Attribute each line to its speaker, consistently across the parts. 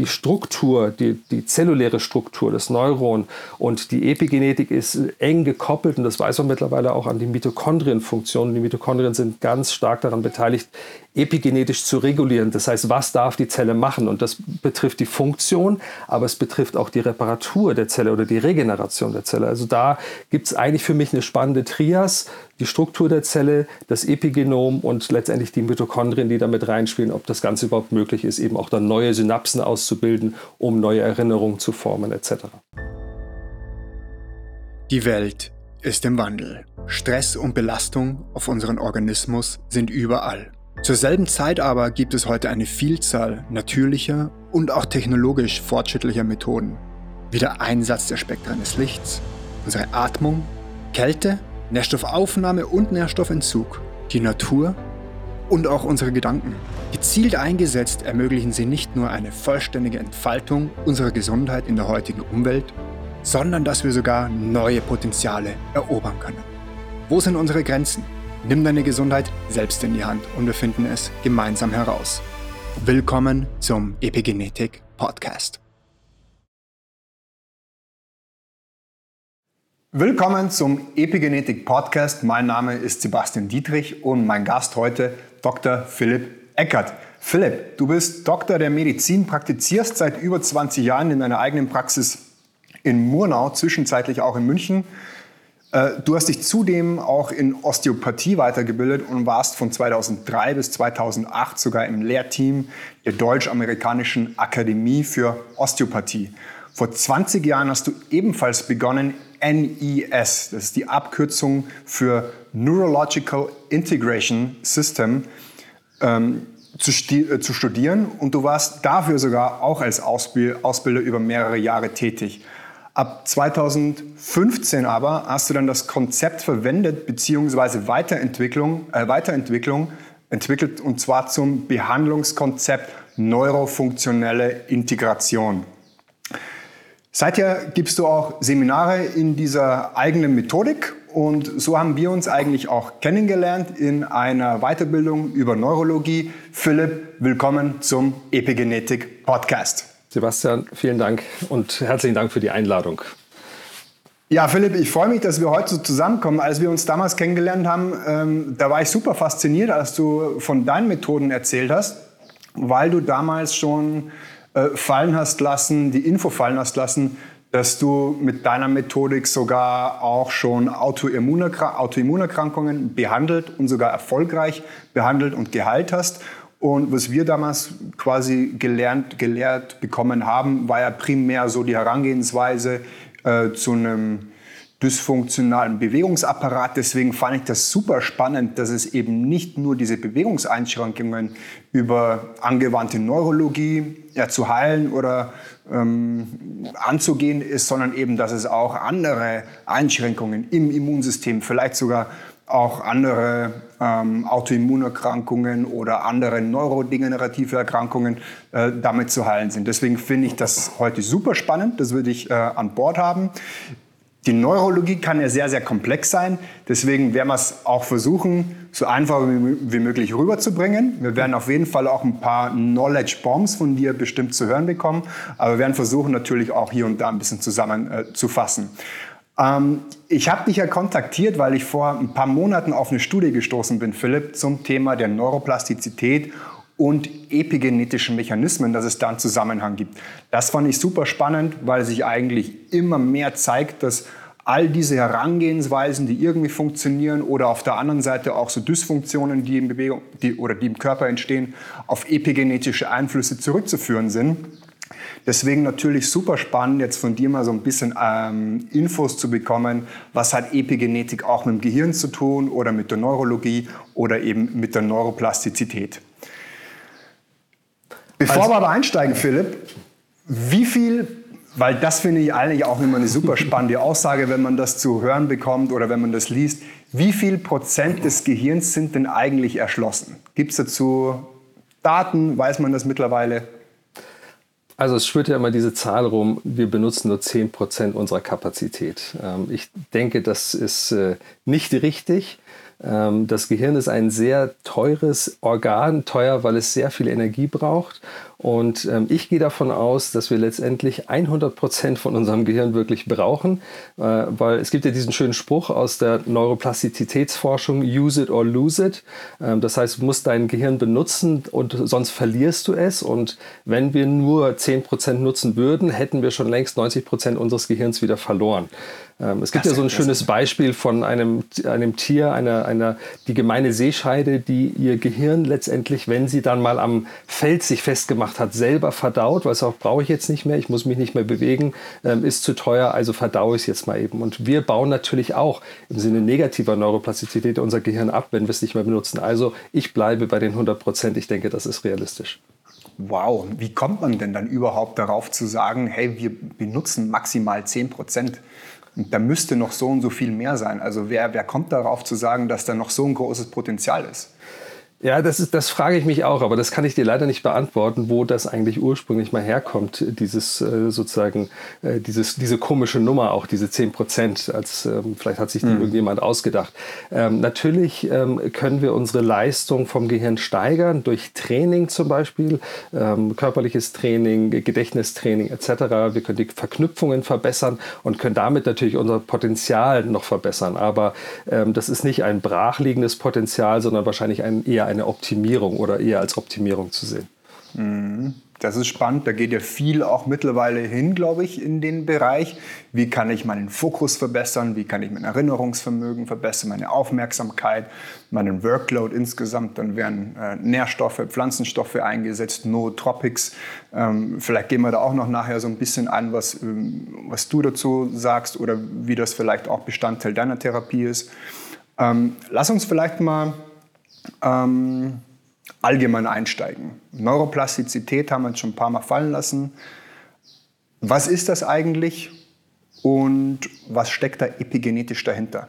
Speaker 1: die Struktur, die, die zelluläre Struktur des Neuron und die Epigenetik ist eng gekoppelt und das weiß man mittlerweile auch an die Mitochondrienfunktion. Die Mitochondrien sind ganz stark daran beteiligt, epigenetisch zu regulieren. Das heißt, was darf die Zelle machen? Und das betrifft die Funktion, aber es betrifft auch die Reparatur der Zelle oder die Regeneration der Zelle. Also da gibt es eigentlich für mich eine spannende Trias, die Struktur der Zelle, das Epigenom und letztendlich die Mitochondrien, die damit reinspielen, ob das Ganze überhaupt möglich ist, eben auch dann neue Synapsen auszubilden, um neue Erinnerungen zu formen etc.
Speaker 2: Die Welt ist im Wandel. Stress und Belastung auf unseren Organismus sind überall. Zur selben Zeit aber gibt es heute eine Vielzahl natürlicher und auch technologisch fortschrittlicher Methoden, wie der Einsatz der Spektren des Lichts, unsere Atmung, Kälte, Nährstoffaufnahme und Nährstoffentzug, die Natur und auch unsere Gedanken. Gezielt eingesetzt ermöglichen sie nicht nur eine vollständige Entfaltung unserer Gesundheit in der heutigen Umwelt, sondern dass wir sogar neue Potenziale erobern können. Wo sind unsere Grenzen? Nimm deine Gesundheit selbst in die Hand und wir finden es gemeinsam heraus. Willkommen zum Epigenetik Podcast. Willkommen zum Epigenetik Podcast. Mein Name ist Sebastian Dietrich und mein Gast heute Dr. Philipp Eckert. Philipp, du bist Doktor der Medizin, praktizierst seit über 20 Jahren in deiner eigenen Praxis in Murnau, zwischenzeitlich auch in München. Äh, du hast dich zudem auch in Osteopathie weitergebildet und warst von 2003 bis 2008 sogar im Lehrteam der Deutsch-Amerikanischen Akademie für Osteopathie. Vor 20 Jahren hast du ebenfalls begonnen, NES, das ist die Abkürzung für Neurological Integration System, ähm, zu, äh, zu, studieren und du warst dafür sogar auch als Ausbilder über mehrere Jahre tätig. Ab 2015 aber hast du dann das Konzept verwendet bzw. Weiterentwicklung, äh, Weiterentwicklung entwickelt und zwar zum Behandlungskonzept neurofunktionelle Integration. Seither gibst du auch Seminare in dieser eigenen Methodik und so haben wir uns eigentlich auch kennengelernt in einer Weiterbildung über Neurologie. Philipp, willkommen zum Epigenetik Podcast.
Speaker 1: Sebastian, vielen Dank und herzlichen Dank für die Einladung.
Speaker 2: Ja, Philipp, ich freue mich, dass wir heute so zusammenkommen. Als wir uns damals kennengelernt haben, ähm, da war ich super fasziniert, als du von deinen Methoden erzählt hast, weil du damals schon äh, fallen hast lassen, die Info fallen hast lassen, dass du mit deiner Methodik sogar auch schon Autoimmunerkrankungen behandelt und sogar erfolgreich behandelt und geheilt hast. Und was wir damals quasi gelernt, gelehrt bekommen haben, war ja primär so die Herangehensweise äh, zu einem dysfunktionalen Bewegungsapparat. Deswegen fand ich das super spannend, dass es eben nicht nur diese Bewegungseinschränkungen über angewandte Neurologie ja, zu heilen oder ähm, anzugehen ist, sondern eben, dass es auch andere Einschränkungen im Immunsystem, vielleicht sogar auch andere ähm, Autoimmunerkrankungen oder andere neurodegenerative Erkrankungen äh, damit zu heilen sind. Deswegen finde ich das heute super spannend. Das würde ich äh, an Bord haben. Die Neurologie kann ja sehr, sehr komplex sein. Deswegen werden wir es auch versuchen, so einfach wie möglich rüberzubringen. Wir werden auf jeden Fall auch ein paar Knowledge Bombs von dir bestimmt zu hören bekommen. Aber wir werden versuchen, natürlich auch hier und da ein bisschen zusammenzufassen. Äh, ähm, ich habe dich ja kontaktiert, weil ich vor ein paar Monaten auf eine Studie gestoßen bin, Philipp, zum Thema der Neuroplastizität und epigenetischen Mechanismen, dass es da einen Zusammenhang gibt. Das fand ich super spannend, weil sich eigentlich immer mehr zeigt, dass all diese Herangehensweisen, die irgendwie funktionieren oder auf der anderen Seite auch so Dysfunktionen, die, in Bewegung, die, oder die im Körper entstehen, auf epigenetische Einflüsse zurückzuführen sind. Deswegen natürlich super spannend, jetzt von dir mal so ein bisschen ähm, Infos zu bekommen. Was hat Epigenetik auch mit dem Gehirn zu tun oder mit der Neurologie oder eben mit der Neuroplastizität? Bevor also, wir aber einsteigen, Philipp, wie viel, weil das finde ich eigentlich auch immer eine super spannende Aussage, wenn man das zu hören bekommt oder wenn man das liest, wie viel Prozent des Gehirns sind denn eigentlich erschlossen? Gibt es dazu Daten? Weiß man das mittlerweile?
Speaker 1: Also es schwirrt ja immer diese Zahl rum, wir benutzen nur 10% unserer Kapazität. Ähm, ich denke, das ist äh, nicht richtig. Ähm, das Gehirn ist ein sehr teures Organ, teuer, weil es sehr viel Energie braucht. Und ähm, ich gehe davon aus, dass wir letztendlich 100 Prozent von unserem Gehirn wirklich brauchen, äh, weil es gibt ja diesen schönen Spruch aus der Neuroplastizitätsforschung, use it or lose it. Ähm, das heißt, du musst dein Gehirn benutzen und sonst verlierst du es. Und wenn wir nur 10 Prozent nutzen würden, hätten wir schon längst 90 Prozent unseres Gehirns wieder verloren. Ähm, es gibt das ja so ein schönes Beispiel von einem, einem Tier, einer, einer, die gemeine Seescheide, die ihr Gehirn letztendlich, wenn sie dann mal am Feld sich festgemacht hat, selber verdaut, weil es auch brauche ich jetzt nicht mehr, ich muss mich nicht mehr bewegen, ähm, ist zu teuer, also verdaue ich es jetzt mal eben. Und wir bauen natürlich auch im Sinne negativer Neuroplastizität unser Gehirn ab, wenn wir es nicht mehr benutzen. Also ich bleibe bei den 100 Prozent, ich denke, das ist realistisch.
Speaker 2: Wow, wie kommt man denn dann überhaupt darauf zu sagen, hey, wir benutzen maximal 10 Prozent? Da müsste noch so und so viel mehr sein. Also wer, wer kommt darauf zu sagen, dass da noch so ein großes Potenzial ist?
Speaker 1: Ja, das, ist, das frage ich mich auch, aber das kann ich dir leider nicht beantworten, wo das eigentlich ursprünglich mal herkommt, dieses äh, sozusagen, äh, dieses, diese komische Nummer, auch diese 10 Prozent, als ähm, vielleicht hat sich die mhm. irgendjemand ausgedacht. Ähm, natürlich ähm, können wir unsere Leistung vom Gehirn steigern, durch Training zum Beispiel, ähm, körperliches Training, Gedächtnistraining etc. Wir können die Verknüpfungen verbessern und können damit natürlich unser Potenzial noch verbessern. Aber ähm, das ist nicht ein brachliegendes Potenzial, sondern wahrscheinlich ein eher eine Optimierung oder eher als Optimierung zu sehen.
Speaker 2: Mhm. Das ist spannend. Da geht ja viel auch mittlerweile hin, glaube ich, in den Bereich. Wie kann ich meinen Fokus verbessern? Wie kann ich mein Erinnerungsvermögen verbessern? Meine Aufmerksamkeit, meinen Workload insgesamt? Dann werden äh, Nährstoffe, Pflanzenstoffe eingesetzt, Nootropics. Ähm, vielleicht gehen wir da auch noch nachher so ein bisschen an, was, ähm, was du dazu sagst oder wie das vielleicht auch Bestandteil deiner Therapie ist. Ähm, lass uns vielleicht mal ähm, allgemein einsteigen. Neuroplastizität haben wir jetzt schon ein paar Mal fallen lassen. Was ist das eigentlich und was steckt da epigenetisch dahinter?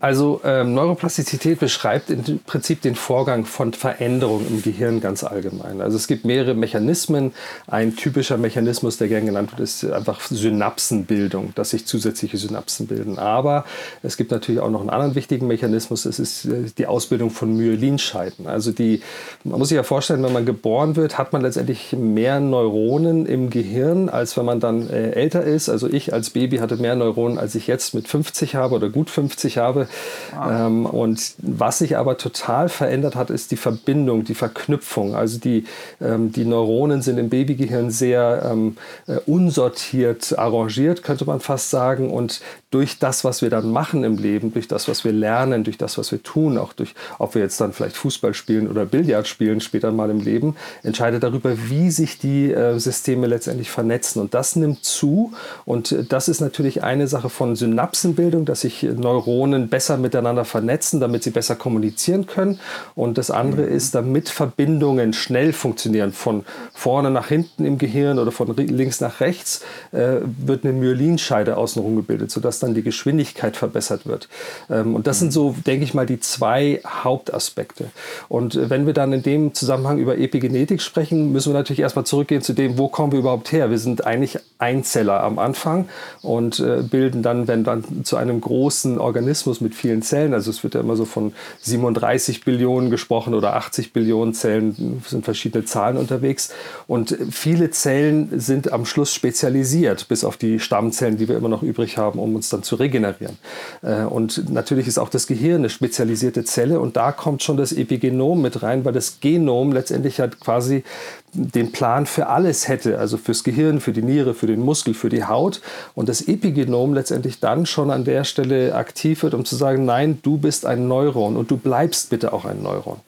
Speaker 1: Also ähm, Neuroplastizität beschreibt im Prinzip den Vorgang von Veränderung im Gehirn ganz allgemein. Also es gibt mehrere Mechanismen. Ein typischer Mechanismus, der gern genannt wird, ist einfach Synapsenbildung, dass sich zusätzliche Synapsen bilden. Aber es gibt natürlich auch noch einen anderen wichtigen Mechanismus, das ist äh, die Ausbildung von Myelinscheiden. Also die, man muss sich ja vorstellen, wenn man geboren wird, hat man letztendlich mehr Neuronen im Gehirn, als wenn man dann äh, älter ist. Also ich als Baby hatte mehr Neuronen, als ich jetzt mit 50 habe oder gut 50 habe. Ah. Ähm, und was sich aber total verändert hat, ist die Verbindung, die Verknüpfung. Also die, ähm, die Neuronen sind im Babygehirn sehr ähm, äh, unsortiert arrangiert, könnte man fast sagen. Und durch das, was wir dann machen im Leben, durch das, was wir lernen, durch das, was wir tun, auch durch, ob wir jetzt dann vielleicht Fußball spielen oder Billard spielen später mal im Leben, entscheidet darüber, wie sich die äh, Systeme letztendlich vernetzen. Und das nimmt zu. Und äh, das ist natürlich eine Sache von Synapsenbildung, dass sich Neuronen besser miteinander vernetzen, damit sie besser kommunizieren können. Und das andere mhm. ist, damit Verbindungen schnell funktionieren, von vorne nach hinten im Gehirn oder von links nach rechts, äh, wird eine Myelinscheide außenrum gebildet, sodass dann die Geschwindigkeit verbessert wird. Ähm, und das sind so, denke ich mal, die zwei Hauptaspekte. Und äh, wenn wir dann in dem Zusammenhang über Epigenetik sprechen, müssen wir natürlich erstmal zurückgehen zu dem, wo kommen wir überhaupt her? Wir sind eigentlich Einzeller am Anfang und äh, bilden dann, wenn dann zu einem großen Organismus mit vielen Zellen, also es wird ja immer so von 37 Billionen gesprochen oder 80 Billionen Zellen, sind verschiedene Zahlen unterwegs. Und viele Zellen sind am Schluss spezialisiert, bis auf die Stammzellen, die wir immer noch übrig haben, um uns dann zu regenerieren. Äh, und natürlich ist auch das Gehirn eine spezialisierte Zelle und da kommt schon das Epigenom mit rein, weil das Genom letztendlich halt quasi den Plan für alles hätte, also fürs Gehirn, für die Niere, für den Muskel, für die Haut und das Epigenom letztendlich dann schon an der Stelle aktiv wird, um zu sagen, nein, du bist ein Neuron und du bleibst bitte auch ein Neuron.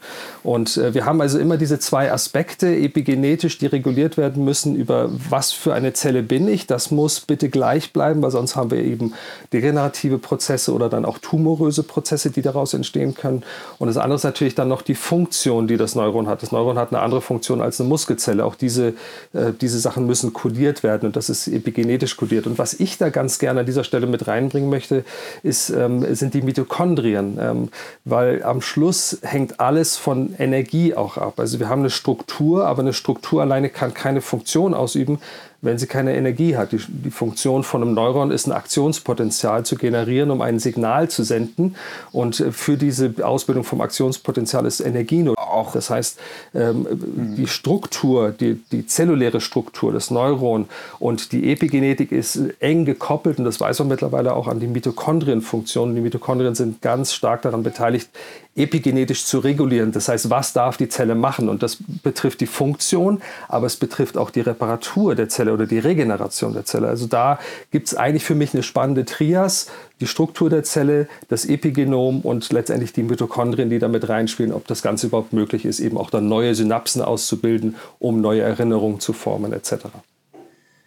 Speaker 1: Und äh, wir haben also immer diese zwei Aspekte epigenetisch, die reguliert werden müssen über was für eine Zelle bin ich, das muss bitte gleich bleiben, weil sonst haben wir eben degenerative Prozesse oder dann auch tumoröse Prozesse, die daraus entstehen können. Und das andere ist natürlich dann noch die Funktion, die das Neuron hat. Das Neuron hat eine andere Funktion als eine Muskel Muskelzelle. Auch diese, äh, diese Sachen müssen kodiert werden und das ist epigenetisch kodiert. Und was ich da ganz gerne an dieser Stelle mit reinbringen möchte, ist, ähm, sind die Mitochondrien, ähm, weil am Schluss hängt alles von Energie auch ab. Also wir haben eine Struktur, aber eine Struktur alleine kann keine Funktion ausüben, wenn sie keine Energie hat. Die, die, Funktion von einem Neuron ist ein Aktionspotenzial zu generieren, um ein Signal zu senden. Und äh, für diese Ausbildung vom Aktionspotenzial ist Energie notwendig. Auch. Das heißt, ähm, mhm. die Struktur, die, die zelluläre Struktur des Neuron und die Epigenetik ist eng gekoppelt und das weiß man mittlerweile auch an die Mitochondrienfunktion. Die Mitochondrien sind ganz stark daran beteiligt, epigenetisch zu regulieren. Das heißt, was darf die Zelle machen? Und das betrifft die Funktion, aber es betrifft auch die Reparatur der Zelle oder die Regeneration der Zelle. Also da gibt es eigentlich für mich eine spannende Trias. Die Struktur der Zelle, das Epigenom und letztendlich die Mitochondrien, die damit reinspielen, ob das Ganze überhaupt möglich ist, eben auch dann neue Synapsen auszubilden, um neue Erinnerungen zu formen etc.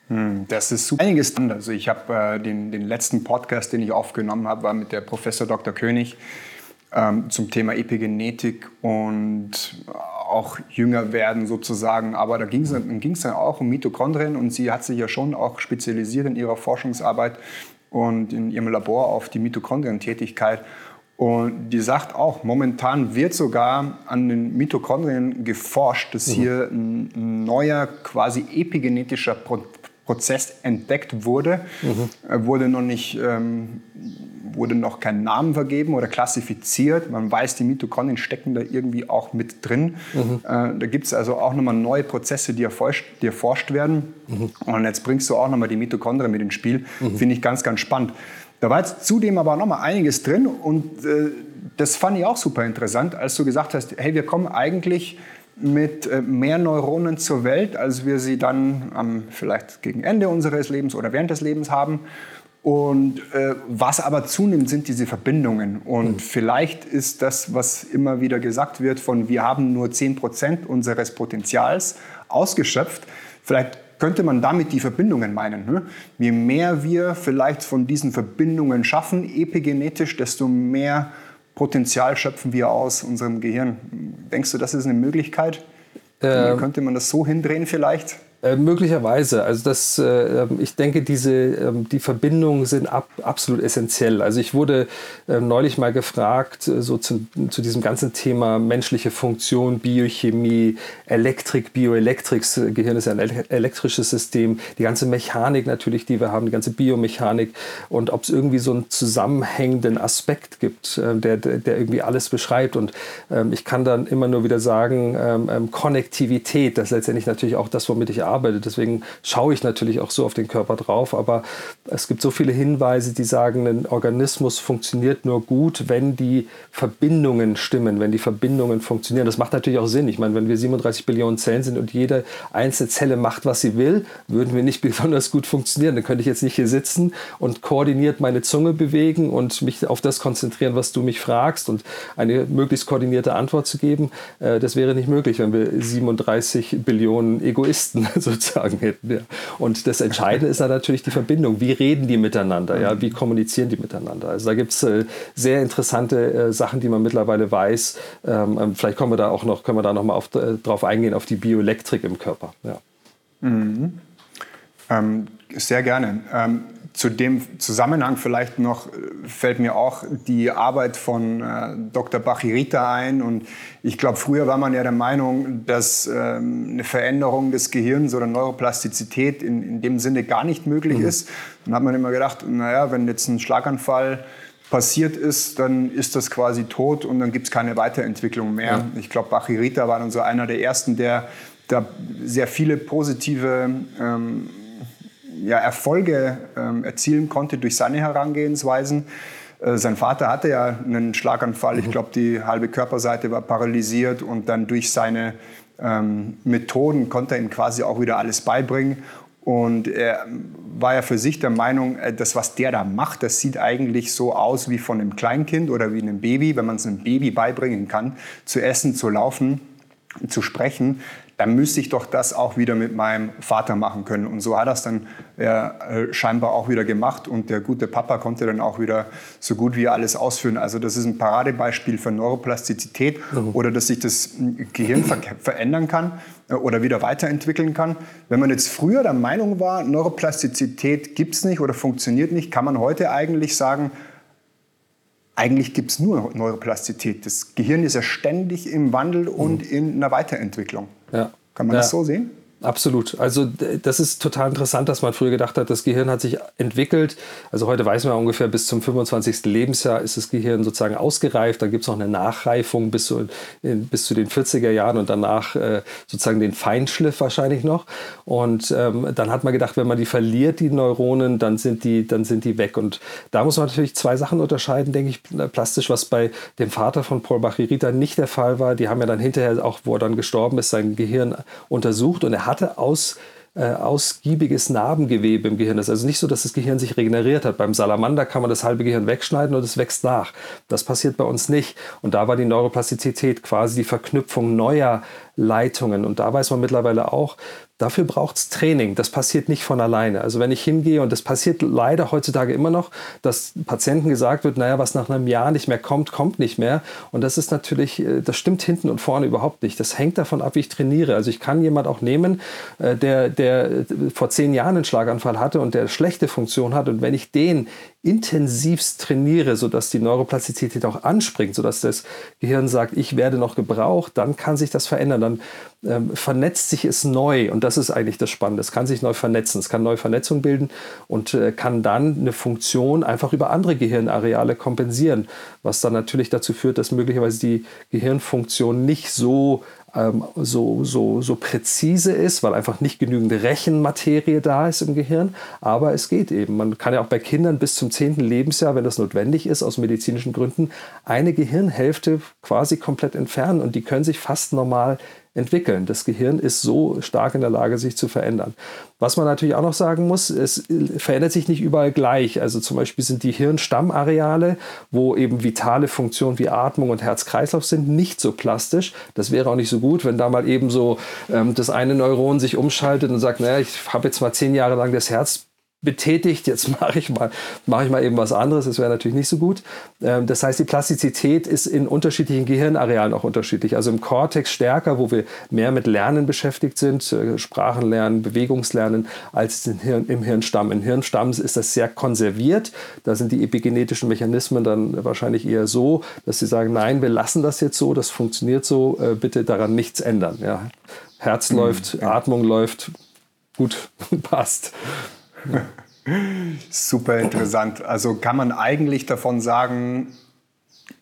Speaker 2: Hm, das ist super. Einiges drin. Also ich habe äh, den, den letzten Podcast, den ich aufgenommen habe, war mit der Professor Dr. König ähm, zum Thema Epigenetik und auch jünger werden sozusagen. Aber da ging es dann auch um Mitochondrien und sie hat sich ja schon auch spezialisiert in ihrer Forschungsarbeit und in ihrem Labor auf die Mitochondrientätigkeit. Und die sagt auch, momentan wird sogar an den Mitochondrien geforscht, dass mhm. hier ein neuer quasi epigenetischer Prozess entdeckt wurde. Mhm. wurde noch nicht ähm, wurde noch kein Namen vergeben oder klassifiziert. Man weiß, die Mitochondrien stecken da irgendwie auch mit drin. Mhm. Äh, da gibt es also auch nochmal neue Prozesse, die erforscht, die erforscht werden. Mhm. Und jetzt bringst du auch nochmal die Mitochondrien mit ins Spiel. Finde ich ganz, ganz spannend. Da war jetzt zudem aber nochmal einiges drin und äh, das fand ich auch super interessant, als du gesagt hast, hey, wir kommen eigentlich mit äh, mehr Neuronen zur Welt, als wir sie dann ähm, vielleicht gegen Ende unseres Lebens oder während des Lebens haben. Und äh, was aber zunimmt, sind diese Verbindungen. Und mhm. vielleicht ist das, was immer wieder gesagt wird, von wir haben nur 10% unseres Potenzials ausgeschöpft. Vielleicht könnte man damit die Verbindungen meinen. Ne? Je mehr wir vielleicht von diesen Verbindungen schaffen, epigenetisch, desto mehr Potenzial schöpfen wir aus unserem Gehirn. Denkst du, das ist eine Möglichkeit? Ähm, könnte man das so hindrehen vielleicht?
Speaker 1: Äh, möglicherweise. Also das, äh, ähm, ich denke, diese, äh, die Verbindungen sind ab, absolut essentiell. Also ich wurde äh, neulich mal gefragt, äh, so zu, zu, diesem ganzen Thema menschliche Funktion, Biochemie, Elektrik, Bioelektrik. Gehirn ist ja ein elektrisches System. Die ganze Mechanik natürlich, die wir haben, die ganze Biomechanik. Und ob es irgendwie so einen zusammenhängenden Aspekt gibt, äh, der, der irgendwie alles beschreibt. Und ähm, ich kann dann immer nur wieder sagen, ähm Konnektivität, das ist letztendlich natürlich auch das, womit ich arbeite arbeite. Deswegen schaue ich natürlich auch so auf den Körper drauf. Aber es gibt so viele Hinweise, die sagen, ein Organismus funktioniert nur gut, wenn die Verbindungen stimmen, wenn die Verbindungen funktionieren. Das macht natürlich auch Sinn. Ich meine, wenn wir 37 Billionen Zellen sind und jede einzelne Zelle macht, was sie will, würden wir nicht besonders gut funktionieren. Dann könnte ich jetzt nicht hier sitzen und koordiniert meine Zunge bewegen und mich auf das konzentrieren, was du mich fragst und eine möglichst koordinierte Antwort zu geben. Äh, das wäre nicht möglich, wenn wir 37 Billionen Egoisten sozusagen hätten. Ja. Und das Entscheidende ist dann natürlich die Verbindung. Wie reden die miteinander? Ja? Wie kommunizieren die miteinander? Also da gibt es äh, sehr interessante äh, Sachen, die man mittlerweile weiß. Ähm, ähm vielleicht kommen wir da auch noch, können wir da noch mal auf, äh, drauf eingehen, auf die Bioelektrik im Körper. Ja.
Speaker 2: Mhm. Ähm, sehr gerne. Ähm, zu dem Zusammenhang vielleicht noch äh, fällt mir auch die Arbeit von äh, Dr. Bachirita ein. Und ich glaube, früher war man ja der Meinung, dass ähm, eine Veränderung des Gehirns oder Neuroplastizität in, in dem Sinne gar nicht möglich mhm. ist. Dann hat man immer gedacht, naja, wenn jetzt ein Schlaganfall passiert ist, dann ist das quasi tot und dann gibt es keine Weiterentwicklung mehr. Ja. Ich glaube, Bachirita war dann so einer der ersten, der da sehr viele positive ähm, ja, Erfolge ähm, erzielen konnte durch seine Herangehensweisen. Äh, sein Vater hatte ja einen Schlaganfall. Ich mhm. glaube, die halbe Körperseite war paralysiert und dann durch seine ähm, Methoden konnte er ihm quasi auch wieder alles beibringen. Und er war ja für sich der Meinung, äh, das, was der da macht, das sieht eigentlich so aus wie von einem Kleinkind oder wie einem Baby, wenn man es einem Baby beibringen kann, zu essen, zu laufen, zu sprechen dann müsste ich doch das auch wieder mit meinem Vater machen können. Und so hat er es dann äh, scheinbar auch wieder gemacht und der gute Papa konnte dann auch wieder so gut wie alles ausführen. Also das ist ein Paradebeispiel für Neuroplastizität mhm. oder dass sich das Gehirn ver verändern kann äh, oder wieder weiterentwickeln kann. Wenn man jetzt früher der Meinung war, Neuroplastizität gibt es nicht oder funktioniert nicht, kann man heute eigentlich sagen, eigentlich gibt es nur Neuroplastizität. Das Gehirn ist ja ständig im Wandel und mhm. in einer Weiterentwicklung. Ja. Kann man ja. das so sehen?
Speaker 1: Absolut. Also das ist total interessant, dass man früher gedacht hat, das Gehirn hat sich entwickelt. Also heute weiß man ungefähr bis zum 25. Lebensjahr ist das Gehirn sozusagen ausgereift. Dann gibt es noch eine Nachreifung bis zu, bis zu den 40er Jahren und danach äh, sozusagen den Feinschliff wahrscheinlich noch. Und ähm, dann hat man gedacht, wenn man die verliert, die Neuronen, dann sind die, dann sind die weg. Und da muss man natürlich zwei Sachen unterscheiden, denke ich, plastisch, was bei dem Vater von Paul Bachirita nicht der Fall war. Die haben ja dann hinterher auch, wo er dann gestorben ist, sein Gehirn untersucht und er hat hatte aus, äh, ausgiebiges Narbengewebe im Gehirn. Ist also nicht so, dass das Gehirn sich regeneriert hat. Beim Salamander kann man das halbe Gehirn wegschneiden und es wächst nach. Das passiert bei uns nicht. Und da war die Neuroplastizität quasi die Verknüpfung neuer Leitungen. Und da weiß man mittlerweile auch, dafür braucht es Training. Das passiert nicht von alleine. Also wenn ich hingehe, und das passiert leider heutzutage immer noch, dass Patienten gesagt wird, naja, was nach einem Jahr nicht mehr kommt, kommt nicht mehr. Und das ist natürlich, äh, das stimmt hinten und vorne überhaupt nicht. Das hängt davon ab, wie ich trainiere. Also ich kann jemand auch nehmen, äh, der, der äh, vor zehn Jahren einen Schlaganfall hatte und der schlechte Funktion hat. Und wenn ich den intensivst trainiere, sodass die Neuroplastizität auch anspringt, sodass das Gehirn sagt, ich werde noch gebraucht, dann kann sich das verändern. Dann ähm, vernetzt sich es neu und das ist eigentlich das Spannende. Es kann sich neu vernetzen, es kann neue Vernetzung bilden und äh, kann dann eine Funktion einfach über andere Gehirnareale kompensieren, was dann natürlich dazu führt, dass möglicherweise die Gehirnfunktion nicht so ähm, so, so, so präzise ist, weil einfach nicht genügend Rechenmaterie da ist im Gehirn. Aber es geht eben. Man kann ja auch bei Kindern bis zum 10. Lebensjahr, wenn das notwendig ist, aus medizinischen Gründen, eine Gehirnhälfte quasi komplett entfernen und die können sich fast normal entwickeln. Das Gehirn ist so stark in der Lage, sich zu verändern. Was man natürlich auch noch sagen muss, es verändert sich nicht überall gleich. Also zum Beispiel sind die Hirnstammareale, wo eben vitale Funktionen wie Atmung und Herz-Kreislauf sind, nicht so plastisch. Das wäre auch nicht so gut, wenn da mal eben so ähm, das eine Neuron sich umschaltet und sagt, naja, ich habe jetzt mal zehn Jahre lang das Herz betätigt, jetzt mache ich mal, mache ich mal eben was anderes, das wäre natürlich nicht so gut. Ähm, das heißt, die Plastizität ist in unterschiedlichen Gehirnarealen auch unterschiedlich. Also im Kortex stärker, wo wir mehr mit Lernen beschäftigt sind, äh, Sprachenlernen, Bewegungslernen, als im Hirnstamm. Im Hirnstamm ist das sehr konserviert. Da sind die epigenetischen Mechanismen dann wahrscheinlich eher so, dass sie sagen, nein, wir lassen das jetzt so, das funktioniert so, äh, bitte daran nichts ändern. Ja. Herz mhm, läuft, ja. Atmung läuft, gut, passt.
Speaker 2: Super interessant. Also kann man eigentlich davon sagen,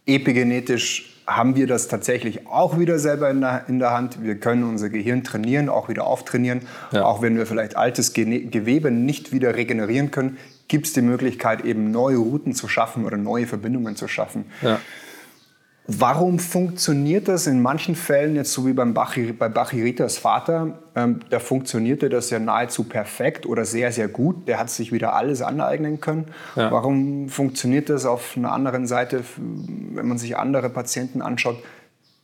Speaker 2: epigenetisch haben wir das tatsächlich auch wieder selber in der, in der Hand. Wir können unser Gehirn trainieren, auch wieder auftrainieren. Ja. Auch wenn wir vielleicht altes Gewebe nicht wieder regenerieren können, gibt es die Möglichkeit, eben neue Routen zu schaffen oder neue Verbindungen zu schaffen. Ja. Warum funktioniert das in manchen Fällen, jetzt so wie beim Bachir, bei Bachiritas Vater, ähm, da funktionierte das ja nahezu perfekt oder sehr, sehr gut. Der hat sich wieder alles aneignen können. Ja. Warum funktioniert das auf einer anderen Seite, wenn man sich andere Patienten anschaut,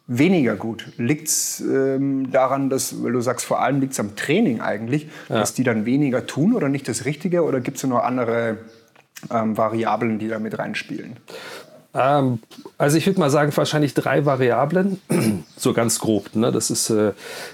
Speaker 2: weniger gut? Liegt es ähm, daran, dass, weil du sagst, vor allem liegt es am Training eigentlich, ja. dass die dann weniger tun oder nicht das Richtige oder gibt es noch andere ähm, Variablen, die da mit reinspielen?
Speaker 1: Ähm, also ich würde mal sagen, wahrscheinlich drei Variablen, so ganz grob. Ne? Das ist, äh,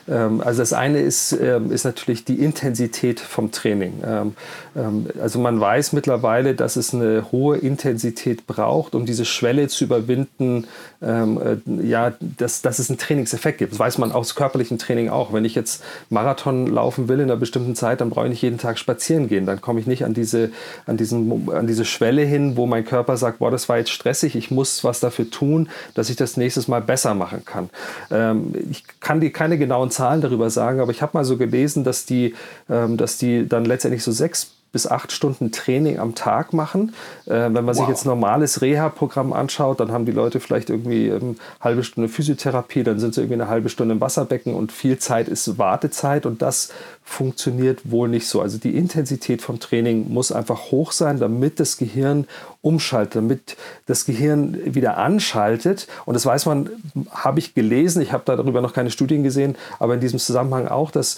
Speaker 1: ähm, also das eine ist, äh, ist natürlich die Intensität vom Training. Ähm, ähm, also man weiß mittlerweile, dass es eine hohe Intensität braucht, um diese Schwelle zu überwinden, ähm, äh, ja, dass, dass es einen Trainingseffekt gibt. Das weiß man aus körperlichem Training auch. Wenn ich jetzt Marathon laufen will in einer bestimmten Zeit, dann brauche ich nicht jeden Tag spazieren gehen. Dann komme ich nicht an diese, an, diesen, an diese Schwelle hin, wo mein Körper sagt, boah, das war jetzt stressig ich, ich muss was dafür tun, dass ich das nächstes Mal besser machen kann. Ähm, ich kann dir keine genauen Zahlen darüber sagen, aber ich habe mal so gelesen, dass die, ähm, dass die dann letztendlich so sechs bis acht Stunden Training am Tag machen. Äh, wenn man wow. sich jetzt normales Reha-Programm anschaut, dann haben die Leute vielleicht irgendwie eine ähm, halbe Stunde Physiotherapie, dann sind sie irgendwie eine halbe Stunde im Wasserbecken und viel Zeit ist Wartezeit und das funktioniert wohl nicht so. Also die Intensität vom Training muss einfach hoch sein, damit das Gehirn umschaltet, damit das Gehirn wieder anschaltet. Und das weiß man, habe ich gelesen, ich habe darüber noch keine Studien gesehen, aber in diesem Zusammenhang auch, dass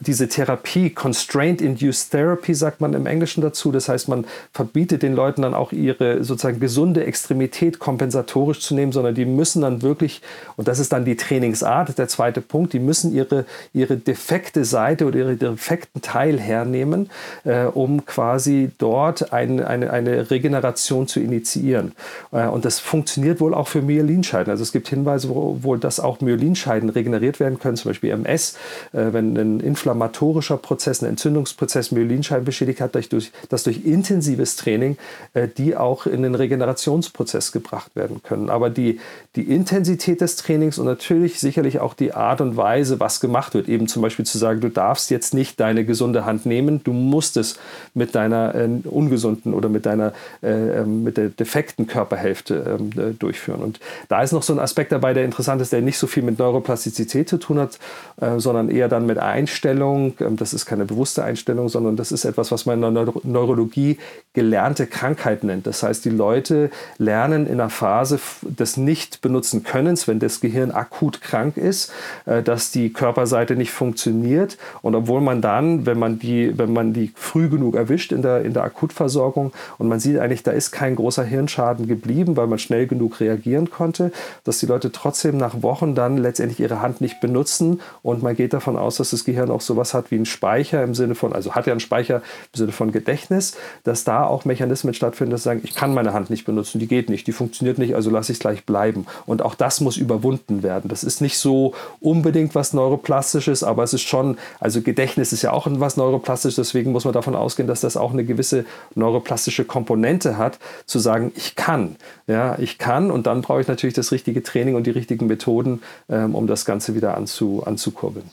Speaker 1: diese Therapie, Constraint Induced Therapy sagt man im Englischen dazu, das heißt, man verbietet den Leuten dann auch ihre sozusagen gesunde Extremität kompensatorisch zu nehmen, sondern die müssen dann wirklich, und das ist dann die Trainingsart, der zweite Punkt, die müssen ihre, ihre defekte Seite oder defekten Teil hernehmen, äh, um quasi dort ein, eine, eine Regeneration zu initiieren. Äh, und das funktioniert wohl auch für Myelinscheiden. Also es gibt Hinweise, wo, wo dass auch Myelinscheiden regeneriert werden können, zum Beispiel MS, äh, wenn ein inflammatorischer Prozess, ein Entzündungsprozess Myelinscheiden beschädigt hat, durch, dass durch intensives Training äh, die auch in den Regenerationsprozess gebracht werden können. Aber die, die Intensität des Trainings und natürlich sicherlich auch die Art und Weise, was gemacht wird, eben zum Beispiel zu sagen, du darfst jetzt nicht deine gesunde Hand nehmen, du musst es mit deiner äh, ungesunden oder mit deiner äh, ähm, mit der defekten Körperhälfte ähm, äh, durchführen. Und da ist noch so ein Aspekt dabei, der interessant ist, der nicht so viel mit Neuroplastizität zu tun hat, äh, sondern eher dann mit Einstellung. Ähm, das ist keine bewusste Einstellung, sondern das ist etwas, was man in der Neurologie gelernte Krankheit nennt. Das heißt, die Leute lernen in einer Phase des Nicht-Benutzen-Könnens, wenn das Gehirn akut krank ist, äh, dass die Körperseite nicht funktioniert. Und obwohl man dann, wenn man die, wenn man die früh genug erwischt in der, in der Akutversorgung und man sieht eigentlich, da ist kein großer Hirnschaden geblieben, weil man schnell genug reagieren konnte, dass die Leute trotzdem nach Wochen dann letztendlich ihre Hand nicht benutzen und man geht davon aus, dass das Gehirn auch sowas hat wie einen Speicher im Sinne von, also hat ja einen Speicher im Sinne von Gedächtnis, dass da auch Mechanismen stattfinden, dass sagen, ich kann meine Hand nicht benutzen, die geht nicht, die funktioniert nicht, also lasse ich es gleich bleiben. Und auch das muss überwunden werden. Das ist nicht so unbedingt was Neuroplastisches, aber es ist schon, also Gedächtnis ist ja auch was Neuroplastisches, deswegen muss man davon ausgehen, dass das auch eine gewisse neuroplastische Komponente hat, zu sagen, ich kann. Ja, ich kann und dann brauche ich natürlich das richtige Training und die richtigen Methoden, ähm, um das Ganze wieder anzu, anzukurbeln.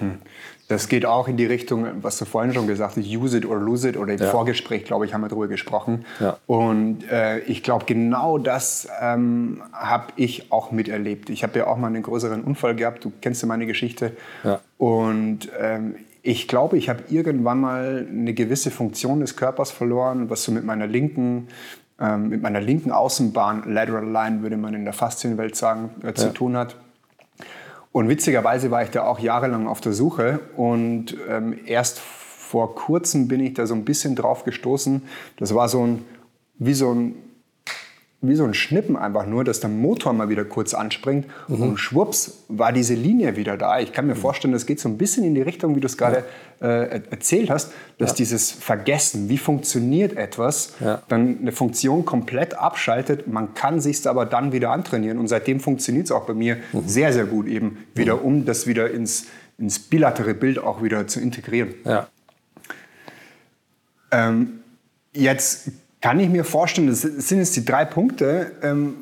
Speaker 2: Hm. Das geht auch in die Richtung, was du vorhin schon gesagt hast, use it or lose it oder im ja. Vorgespräch, glaube ich, haben wir darüber gesprochen. Ja. Und äh, ich glaube, genau das ähm, habe ich auch miterlebt. Ich habe ja auch mal einen größeren Unfall gehabt, du kennst ja meine Geschichte. Ja. Und ähm, ich glaube, ich habe irgendwann mal eine gewisse Funktion des Körpers verloren, was so mit meiner linken, ähm, mit meiner linken Außenbahn, Lateral Line würde man in der Faszienwelt sagen, äh, zu tun hat. Und witzigerweise war ich da auch jahrelang auf der Suche und ähm, erst vor kurzem bin ich da so ein bisschen drauf gestoßen. Das war so ein, wie so ein wie so ein Schnippen einfach nur, dass der Motor mal wieder kurz anspringt mhm. und schwupps war diese Linie wieder da. Ich kann mir mhm. vorstellen, das geht so ein bisschen in die Richtung, wie du es gerade ja. äh, erzählt hast, dass ja. dieses Vergessen, wie funktioniert etwas, ja. dann eine Funktion komplett abschaltet. Man kann sich aber dann wieder antrainieren und seitdem funktioniert es auch bei mir mhm. sehr, sehr gut eben wieder, mhm. um das wieder ins, ins bilatere Bild auch wieder zu integrieren. Ähm, jetzt kann ich mir vorstellen, das sind jetzt die drei Punkte. Ähm,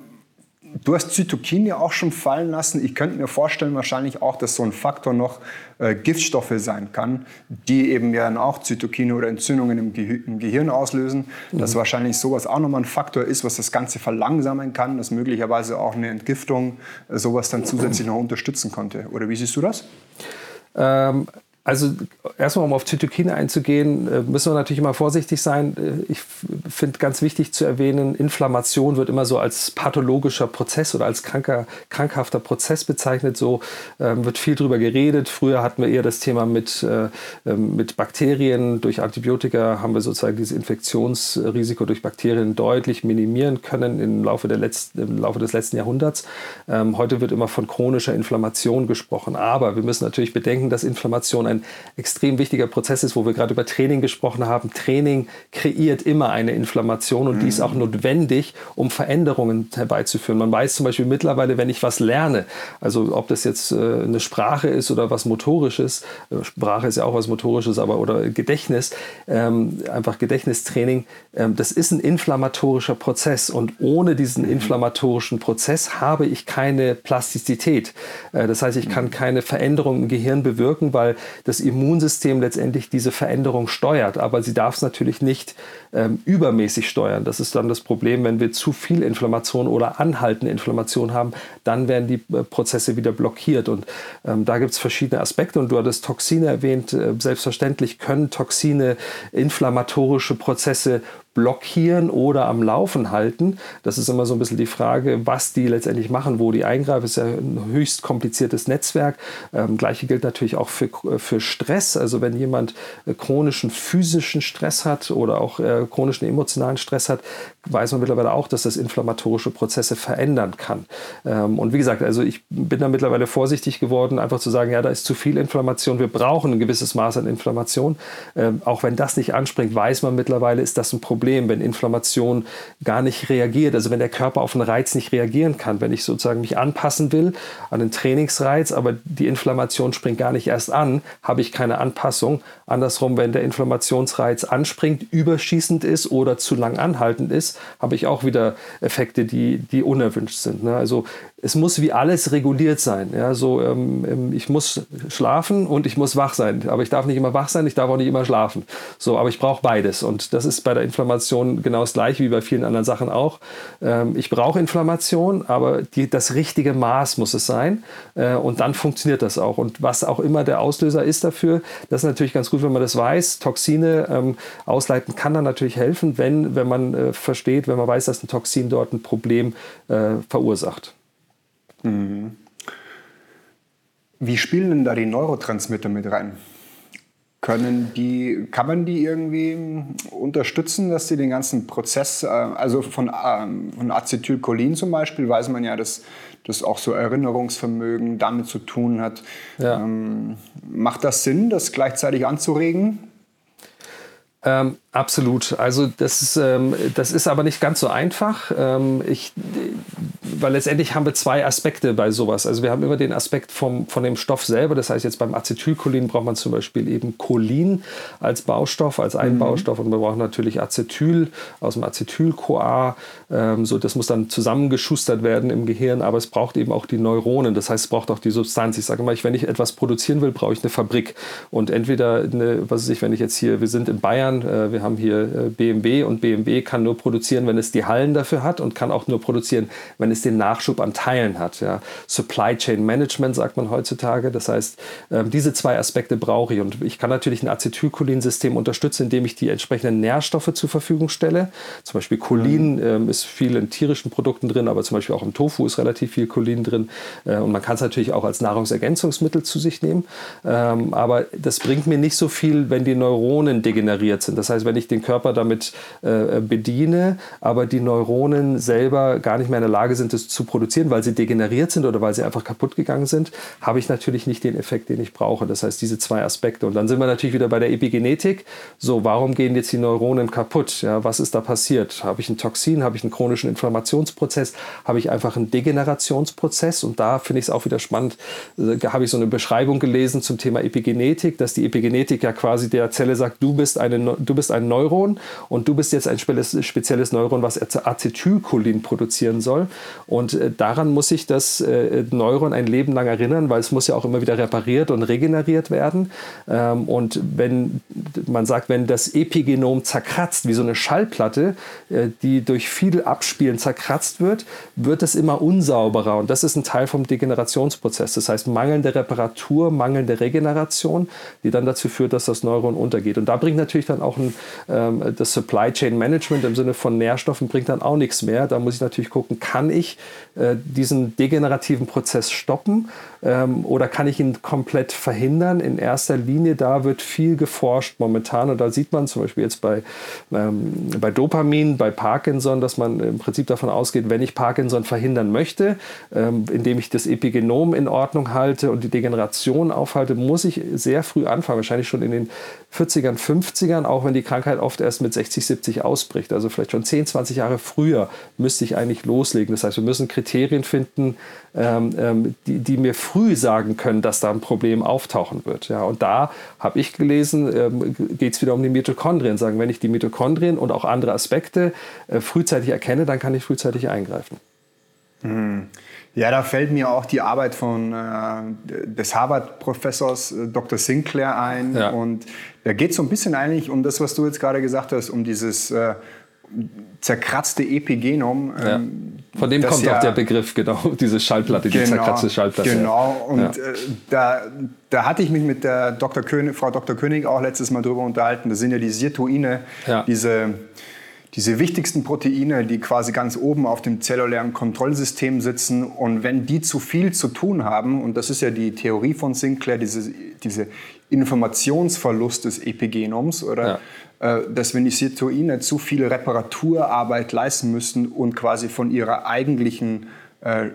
Speaker 2: du hast Zytokine auch schon fallen lassen. Ich könnte mir vorstellen, wahrscheinlich auch, dass so ein Faktor noch äh, Giftstoffe sein kann, die eben ja dann auch Zytokine oder Entzündungen im, Ge im Gehirn auslösen. Mhm. Dass wahrscheinlich sowas auch nochmal ein Faktor ist, was das Ganze verlangsamen kann, dass möglicherweise auch eine Entgiftung äh, sowas dann zusätzlich noch unterstützen konnte. Oder wie siehst du das?
Speaker 1: Ähm, also erstmal, um auf Zytokine einzugehen, äh, müssen wir natürlich immer vorsichtig sein. Äh, ich finde ganz wichtig zu erwähnen, Inflammation wird immer so als pathologischer Prozess oder als kranker, krankhafter Prozess bezeichnet. So ähm, wird viel drüber geredet. Früher hatten wir eher das Thema mit, äh, ähm, mit Bakterien. Durch Antibiotika haben wir sozusagen dieses Infektionsrisiko durch Bakterien deutlich minimieren können im Laufe, der letzten, im Laufe des letzten Jahrhunderts. Ähm, heute wird immer von chronischer Inflammation gesprochen. Aber wir müssen natürlich bedenken, dass Inflammation ein ein extrem wichtiger Prozess ist, wo wir gerade über Training gesprochen haben. Training kreiert immer eine Inflammation und die ist auch mhm. notwendig, um Veränderungen herbeizuführen. Man weiß zum Beispiel mittlerweile, wenn ich was lerne, also ob das jetzt äh, eine Sprache ist oder was Motorisches, äh, Sprache ist ja auch was Motorisches, aber oder Gedächtnis, ähm, einfach Gedächtnistraining, ähm, das ist ein inflammatorischer Prozess und ohne diesen mhm. inflammatorischen Prozess habe ich keine Plastizität. Äh, das heißt, ich kann mhm. keine Veränderung im Gehirn bewirken, weil das Immunsystem letztendlich diese Veränderung steuert. Aber sie darf es natürlich nicht ähm, übermäßig steuern. Das ist dann das Problem, wenn wir zu viel Inflammation oder anhaltende Inflammation haben, dann werden die äh, Prozesse wieder blockiert. Und ähm, da gibt es verschiedene Aspekte. Und du hattest Toxine erwähnt. Äh, selbstverständlich können Toxine inflammatorische Prozesse blockieren oder am Laufen halten. Das ist immer so ein bisschen die Frage, was die letztendlich machen, wo die eingreifen. Es ist ja ein höchst kompliziertes Netzwerk. Ähm, Gleiche gilt natürlich auch für, für Stress. Also wenn jemand äh, chronischen physischen Stress hat oder auch äh, chronischen emotionalen Stress hat, weiß man mittlerweile auch, dass das inflammatorische Prozesse verändern kann. Ähm, und wie gesagt, also ich bin da mittlerweile vorsichtig geworden, einfach zu sagen, ja, da ist zu viel Inflammation, wir brauchen ein gewisses Maß an Inflammation. Ähm, auch wenn das nicht anspringt, weiß man mittlerweile, ist das ein Problem, wenn Inflammation gar nicht reagiert, also wenn der Körper auf einen Reiz nicht reagieren kann, wenn ich sozusagen mich anpassen will an einen Trainingsreiz, aber die Inflammation springt gar nicht erst an, habe ich keine Anpassung. Andersrum, wenn der Inflammationsreiz anspringt, überschießend ist oder zu lang anhaltend ist, habe ich auch wieder Effekte, die, die unerwünscht sind. Ne? Also es muss wie alles reguliert sein. Ja, so, ähm, ähm, ich muss schlafen und ich muss wach sein. Aber ich darf nicht immer wach sein, ich darf auch nicht immer schlafen. So, aber ich brauche beides. Und das ist bei der Inflammation genau das gleiche wie bei vielen anderen Sachen auch. Ähm, ich brauche Inflammation, aber die, das richtige Maß muss es sein. Äh, und dann funktioniert das auch. Und was auch immer der Auslöser ist dafür, das ist natürlich ganz gut, wenn man das weiß. Toxine ähm, ausleiten kann dann natürlich helfen, wenn, wenn man äh, versteht, wenn man weiß, dass ein Toxin dort ein Problem äh, verursacht.
Speaker 2: Mhm. Wie spielen denn da die Neurotransmitter mit rein? Können die, kann man die irgendwie unterstützen, dass sie den ganzen Prozess, äh, also von, ähm, von Acetylcholin zum Beispiel, weiß man ja, dass das auch so Erinnerungsvermögen damit zu tun hat. Ja. Ähm, macht das Sinn, das gleichzeitig anzuregen?
Speaker 1: Ähm, absolut. Also das ist, ähm, das ist aber nicht ganz so einfach. Ähm, ich, weil letztendlich haben wir zwei Aspekte bei sowas. Also wir haben immer den Aspekt vom, von dem Stoff selber. Das heißt, jetzt beim Acetylcholin braucht man zum Beispiel eben Cholin als Baustoff, als einen mhm. Baustoff. Und wir brauchen natürlich Acetyl aus dem Acetyl-CoA. Ähm, so, das muss dann zusammengeschustert werden im Gehirn. Aber es braucht eben auch die Neuronen. Das heißt, es braucht auch die Substanz. Ich sage mal, wenn ich etwas produzieren will, brauche ich eine Fabrik. Und entweder, eine, was weiß ich, wenn ich jetzt hier, wir sind in Bayern, äh, wir haben hier äh, BMW und BMW kann nur produzieren, wenn es die Hallen dafür hat und kann auch nur produzieren, wenn es den Nachschub an Teilen hat. Ja. Supply Chain Management sagt man heutzutage. Das heißt, ähm, diese zwei Aspekte brauche ich. Und ich kann natürlich ein Acetylcholin-System unterstützen, indem ich die entsprechenden Nährstoffe zur Verfügung stelle. Zum Beispiel Cholin mhm. ähm, ist viel in tierischen Produkten drin, aber zum Beispiel auch im Tofu ist relativ viel Cholin drin. Äh, und man kann es natürlich auch als Nahrungsergänzungsmittel zu sich nehmen. Ähm, aber das bringt mir nicht so viel, wenn die Neuronen degeneriert sind. Das heißt, wenn ich den Körper damit äh, bediene, aber die Neuronen selber gar nicht mehr in der Lage sind, es zu produzieren, weil sie degeneriert sind oder weil sie einfach kaputt gegangen sind, habe ich natürlich nicht den Effekt, den ich brauche. Das heißt, diese zwei Aspekte. Und dann sind wir natürlich wieder bei der Epigenetik. So, warum gehen jetzt die Neuronen kaputt? Ja, was ist da passiert? Habe ich ein Toxin? Habe ich einen chronischen Inflammationsprozess? Habe ich einfach einen Degenerationsprozess? Und da finde ich es auch wieder spannend. Da äh, habe ich so eine Beschreibung gelesen zum Thema Epigenetik, dass die Epigenetik ja quasi der Zelle sagt, du bist, eine, du bist ein Neuron und du bist jetzt ein spezielles Neuron, was Acetylcholin produzieren soll. Und äh, daran muss sich das äh, Neuron ein Leben lang erinnern, weil es muss ja auch immer wieder repariert und regeneriert werden. Ähm, und wenn man sagt, wenn das Epigenom zerkratzt, wie so eine Schallplatte, äh, die durch viel Abspielen zerkratzt wird, wird es immer unsauberer. Und das ist ein Teil vom Degenerationsprozess. Das heißt, mangelnde Reparatur, mangelnde Regeneration, die dann dazu führt, dass das Neuron untergeht. Und da bringt natürlich dann auch ein, das Supply Chain Management im Sinne von Nährstoffen bringt dann auch nichts mehr. Da muss ich natürlich gucken, kann ich äh, diesen degenerativen Prozess stoppen ähm, oder kann ich ihn komplett verhindern? In erster Linie, da wird viel geforscht momentan und da sieht man zum Beispiel jetzt bei, ähm, bei Dopamin, bei Parkinson, dass man im Prinzip davon ausgeht, wenn ich Parkinson verhindern möchte, ähm, indem ich das Epigenom in Ordnung halte und die Degeneration aufhalte, muss ich sehr früh anfangen, wahrscheinlich schon in den 40ern, 50ern, auch wenn die Krankheit oft erst mit 60, 70 ausbricht. Also vielleicht schon 10, 20 Jahre früher müsste ich eigentlich loslegen. Das heißt, wir müssen Kriterien finden, ähm, ähm, die, die, mir früh sagen können, dass da ein Problem auftauchen wird. Ja, und da habe ich gelesen, ähm, geht es wieder um die Mitochondrien. Sagen, wenn ich die Mitochondrien und auch andere Aspekte äh, frühzeitig erkenne, dann kann ich frühzeitig eingreifen.
Speaker 2: Mhm. Ja, da fällt mir auch die Arbeit von äh, des Harvard-Professors äh, Dr. Sinclair ein. Ja. Und da geht es so ein bisschen eigentlich um das, was du jetzt gerade gesagt hast, um dieses äh, zerkratzte Epigenom.
Speaker 1: Ja. Ähm, Von dem kommt ja, auch der Begriff, genau, diese Schallplatte,
Speaker 2: genau,
Speaker 1: die zerkratzte Schallplatte.
Speaker 2: Genau, und ja. äh, da, da hatte ich mich mit der Dr. König, Frau Dr. König auch letztes Mal drüber unterhalten. Das sind ja die Sirtuine, diese diese wichtigsten Proteine, die quasi ganz oben auf dem zellulären Kontrollsystem sitzen. Und wenn die zu viel zu tun haben, und das ist ja die Theorie von Sinclair, diese, diese Informationsverlust des Epigenoms, oder dass wenn die Sirtuine zu viel Reparaturarbeit leisten müssen und quasi von ihrer eigentlichen äh,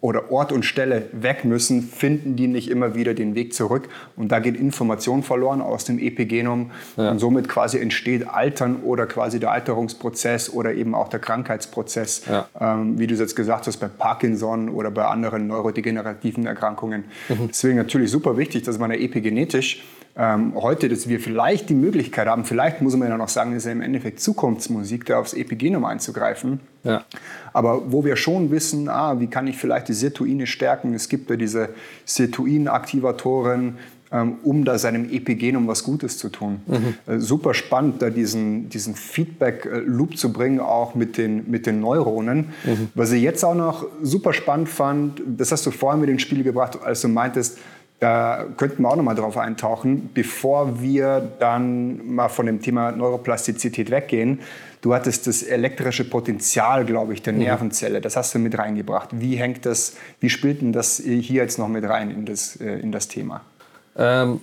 Speaker 2: oder Ort und Stelle weg müssen, finden die nicht immer wieder den Weg zurück. Und da geht Information verloren aus dem Epigenom. Ja. Und somit quasi entsteht Altern oder quasi der Alterungsprozess oder eben auch der Krankheitsprozess, ja. ähm, wie du es jetzt gesagt hast, bei Parkinson oder bei anderen neurodegenerativen Erkrankungen. Mhm. Deswegen natürlich super wichtig, dass man epigenetisch ähm, heute, dass wir vielleicht die Möglichkeit haben, vielleicht muss man ja noch sagen, das ist ja im Endeffekt Zukunftsmusik, da aufs Epigenom einzugreifen. Ja. Aber wo wir schon wissen, ah, wie kann ich vielleicht die Sirtuine stärken? Es gibt ja diese Sirtuin-Aktivatoren, ähm, um da seinem Epigenom was Gutes zu tun. Mhm. Äh, super spannend, da diesen, diesen Feedback-Loop zu bringen, auch mit den, mit den Neuronen. Mhm. Was ich jetzt auch noch super spannend fand, das hast du vorhin mit ins Spiel gebracht, als du meintest, da könnten wir auch noch mal drauf eintauchen, bevor wir dann mal von dem Thema Neuroplastizität weggehen. Du hattest das elektrische Potenzial, glaube ich, der mhm. Nervenzelle. Das hast du mit reingebracht. Wie hängt das, wie spielt denn das hier jetzt noch mit rein in das, äh, in das Thema?
Speaker 1: Ähm,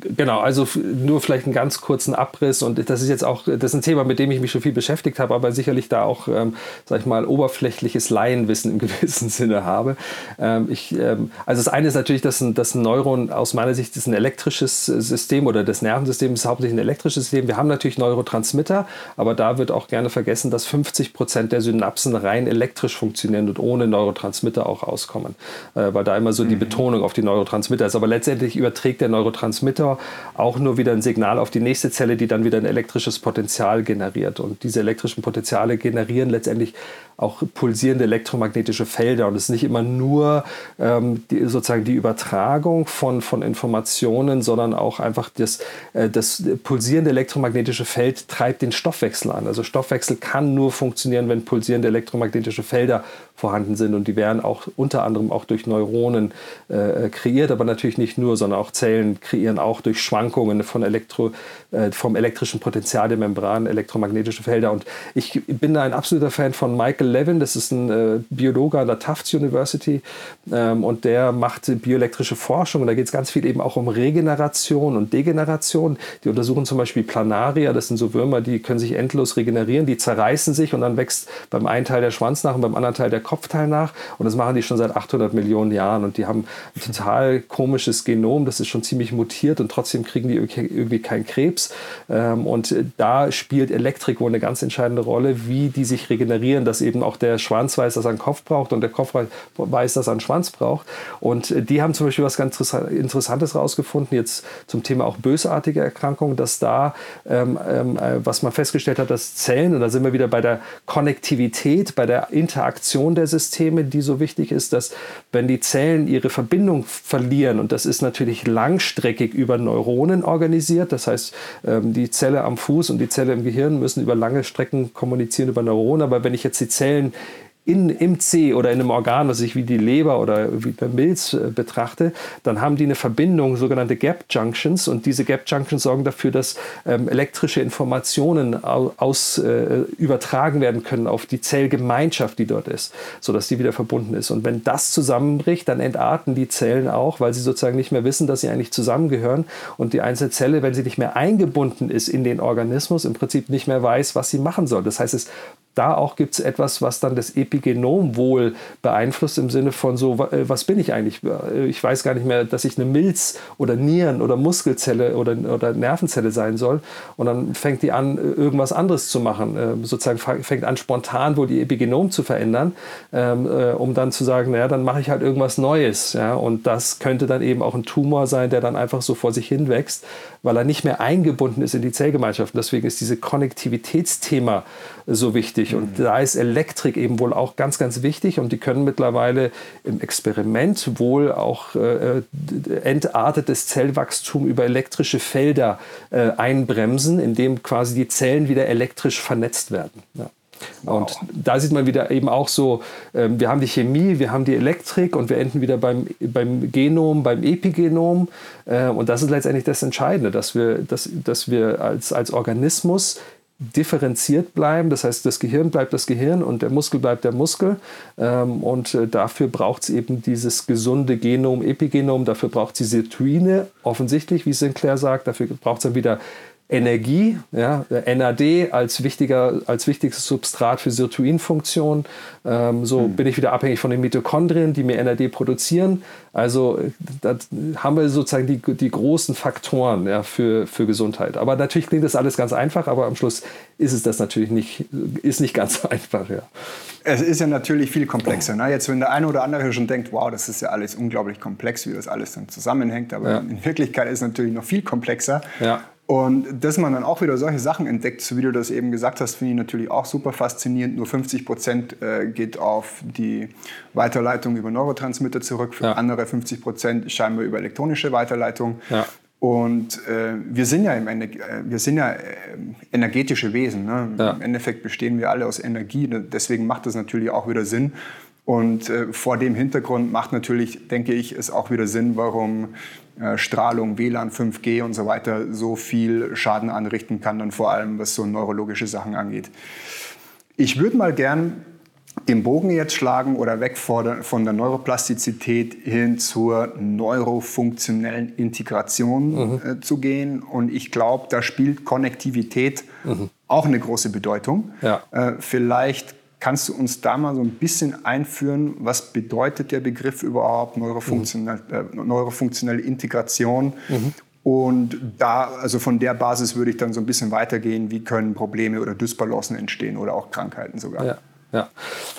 Speaker 1: Genau, also nur vielleicht einen ganz kurzen Abriss und das ist jetzt auch, das ist ein Thema, mit dem ich mich schon viel beschäftigt habe, aber sicherlich da auch, ähm, sag ich mal, oberflächliches Laienwissen im gewissen Sinne habe. Ähm, ich, ähm, also das eine ist natürlich, dass ein, dass ein Neuron aus meiner Sicht ist ein elektrisches System oder das Nervensystem ist hauptsächlich ein elektrisches System. Wir haben natürlich Neurotransmitter, aber da wird auch gerne vergessen, dass 50 Prozent der Synapsen rein elektrisch funktionieren und ohne Neurotransmitter auch auskommen, äh, weil da immer so die mhm. Betonung auf die Neurotransmitter ist. Aber letztendlich überträgt der Neurotransmitter Motor auch nur wieder ein Signal auf die nächste Zelle, die dann wieder ein elektrisches Potenzial generiert. Und diese elektrischen Potenziale generieren letztendlich auch pulsierende elektromagnetische Felder. Und es ist nicht immer nur ähm, die, sozusagen die Übertragung von, von Informationen, sondern auch einfach das, äh, das pulsierende elektromagnetische Feld treibt den Stoffwechsel an. Also Stoffwechsel kann nur funktionieren, wenn pulsierende elektromagnetische Felder vorhanden sind. Und die werden auch unter anderem auch durch Neuronen äh, kreiert, aber natürlich nicht nur, sondern auch Zellen kreieren auch durch Schwankungen von Elektro, äh, vom elektrischen Potenzial der Membran elektromagnetische Felder. Und ich bin da ein absoluter Fan von Michael Levin, das ist ein äh, Biologe an der Tufts University ähm, und der macht bioelektrische Forschung. Und da geht es ganz viel eben auch um Regeneration und Degeneration. Die untersuchen zum Beispiel Planaria, das sind so Würmer, die können sich endlos regenerieren, die zerreißen sich und dann wächst beim einen Teil der Schwanz nach und beim anderen Teil der Kopfteil nach. Und das machen die schon seit 800 Millionen Jahren. Und die haben ein total komisches Genom, das ist schon ziemlich mutiert und trotzdem kriegen die irgendwie keinen Krebs. Ähm, und da spielt Elektrik wohl eine ganz entscheidende Rolle, wie die sich regenerieren, dass eben auch der Schwanz weiß, dass er einen Kopf braucht und der Kopf weiß, dass er einen Schwanz braucht. Und die haben zum Beispiel was ganz Interessantes rausgefunden, jetzt zum Thema auch bösartige Erkrankungen, dass da, ähm, ähm, äh, was man festgestellt hat, dass Zellen, und da sind wir wieder bei der Konnektivität, bei der Interaktion der Systeme, die so wichtig ist, dass wenn die Zellen ihre Verbindung verlieren, und das ist natürlich langstreckig über Neuronen organisiert, das heißt, ähm, die Zelle am Fuß und die Zelle im Gehirn müssen über lange Strecken kommunizieren über Neuronen. Aber wenn ich jetzt die Zellen in, im C oder in einem Organ, was ich wie die Leber oder wie der Milz äh, betrachte, dann haben die eine Verbindung, sogenannte Gap Junctions. Und diese Gap Junctions sorgen dafür, dass ähm, elektrische Informationen aus, äh, übertragen werden können auf die Zellgemeinschaft, die dort ist, sodass die wieder verbunden ist. Und wenn das zusammenbricht, dann entarten die Zellen auch, weil sie sozusagen nicht mehr wissen, dass sie eigentlich zusammengehören. Und die einzelne Zelle, wenn sie nicht mehr eingebunden ist in den Organismus, im Prinzip nicht mehr weiß, was sie machen soll. Das heißt, es da auch gibt es etwas, was dann das Epigenom wohl beeinflusst im Sinne von so, äh, was bin ich eigentlich? Äh, ich weiß gar nicht mehr, dass ich eine Milz- oder Nieren- oder Muskelzelle oder, oder Nervenzelle sein soll. Und dann fängt die an, irgendwas anderes zu machen. Ähm, sozusagen fängt an, spontan wohl die Epigenom zu verändern, ähm, äh, um dann zu sagen, naja, dann mache ich halt irgendwas Neues. Und das könnte dann eben auch ein Tumor sein, der dann einfach so vor sich hin wächst, weil er nicht mehr eingebunden ist in die Zellgemeinschaft. Deswegen ist dieses Konnektivitätsthema so wichtig. Und mhm. da ist Elektrik eben wohl auch ganz, ganz wichtig. Und die können mittlerweile im Experiment wohl auch äh, entartetes Zellwachstum über elektrische Felder äh, einbremsen, indem quasi die Zellen wieder elektrisch vernetzt werden. Ja. Wow. Und da sieht man wieder eben auch so, ähm, wir haben die Chemie, wir haben die Elektrik und wir enden wieder beim, beim Genom, beim Epigenom. Äh, und das ist letztendlich das Entscheidende, dass wir, dass, dass wir als, als Organismus differenziert bleiben. Das heißt, das Gehirn bleibt das Gehirn und der Muskel bleibt der Muskel. Ähm, und äh, dafür braucht es eben dieses gesunde Genom, Epigenom. Dafür braucht sie Sirtuine, offensichtlich, wie Sinclair sagt. Dafür braucht es dann wieder Energie, ja, NAD als, wichtiger, als wichtigstes Substrat für Sirtuinfunktion. Ähm, so hm. bin ich wieder abhängig von den Mitochondrien, die mir NAD produzieren. Also da haben wir sozusagen die, die großen Faktoren ja, für, für Gesundheit. Aber natürlich klingt das alles ganz einfach, aber am Schluss ist es das natürlich nicht, ist nicht ganz einfach. Ja.
Speaker 2: Es ist ja natürlich viel komplexer. Ne? Jetzt, wenn der eine oder andere schon denkt, wow, das ist ja alles unglaublich komplex, wie das alles dann zusammenhängt, aber ja. in Wirklichkeit ist es natürlich noch viel komplexer. Ja. Und dass man dann auch wieder solche Sachen entdeckt, so wie du das eben gesagt hast, finde ich natürlich auch super faszinierend. Nur 50 Prozent äh, geht auf die Weiterleitung über Neurotransmitter zurück, für ja. andere 50 Prozent scheinbar über elektronische Weiterleitung. Ja. Und äh, wir sind ja im Ende, äh, wir sind ja äh, energetische Wesen. Ne? Ja. Im Endeffekt bestehen wir alle aus Energie. Deswegen macht das natürlich auch wieder Sinn. Und äh, vor dem Hintergrund macht natürlich, denke ich, es auch wieder Sinn, warum Strahlung, WLAN, 5G und so weiter so viel Schaden anrichten kann, dann vor allem was so neurologische Sachen angeht. Ich würde mal gern den Bogen jetzt schlagen oder weg von der Neuroplastizität hin zur neurofunktionellen Integration mhm. äh, zu gehen. Und ich glaube, da spielt Konnektivität mhm. auch eine große Bedeutung. Ja. Äh, vielleicht Kannst du uns da mal so ein bisschen einführen, was bedeutet der Begriff überhaupt neurofunktionelle, mhm. äh, neurofunktionelle Integration? Mhm. Und da, also von der Basis würde ich dann so ein bisschen weitergehen, wie können Probleme oder Dysbalancen entstehen oder auch Krankheiten sogar.
Speaker 1: Ja. Ja,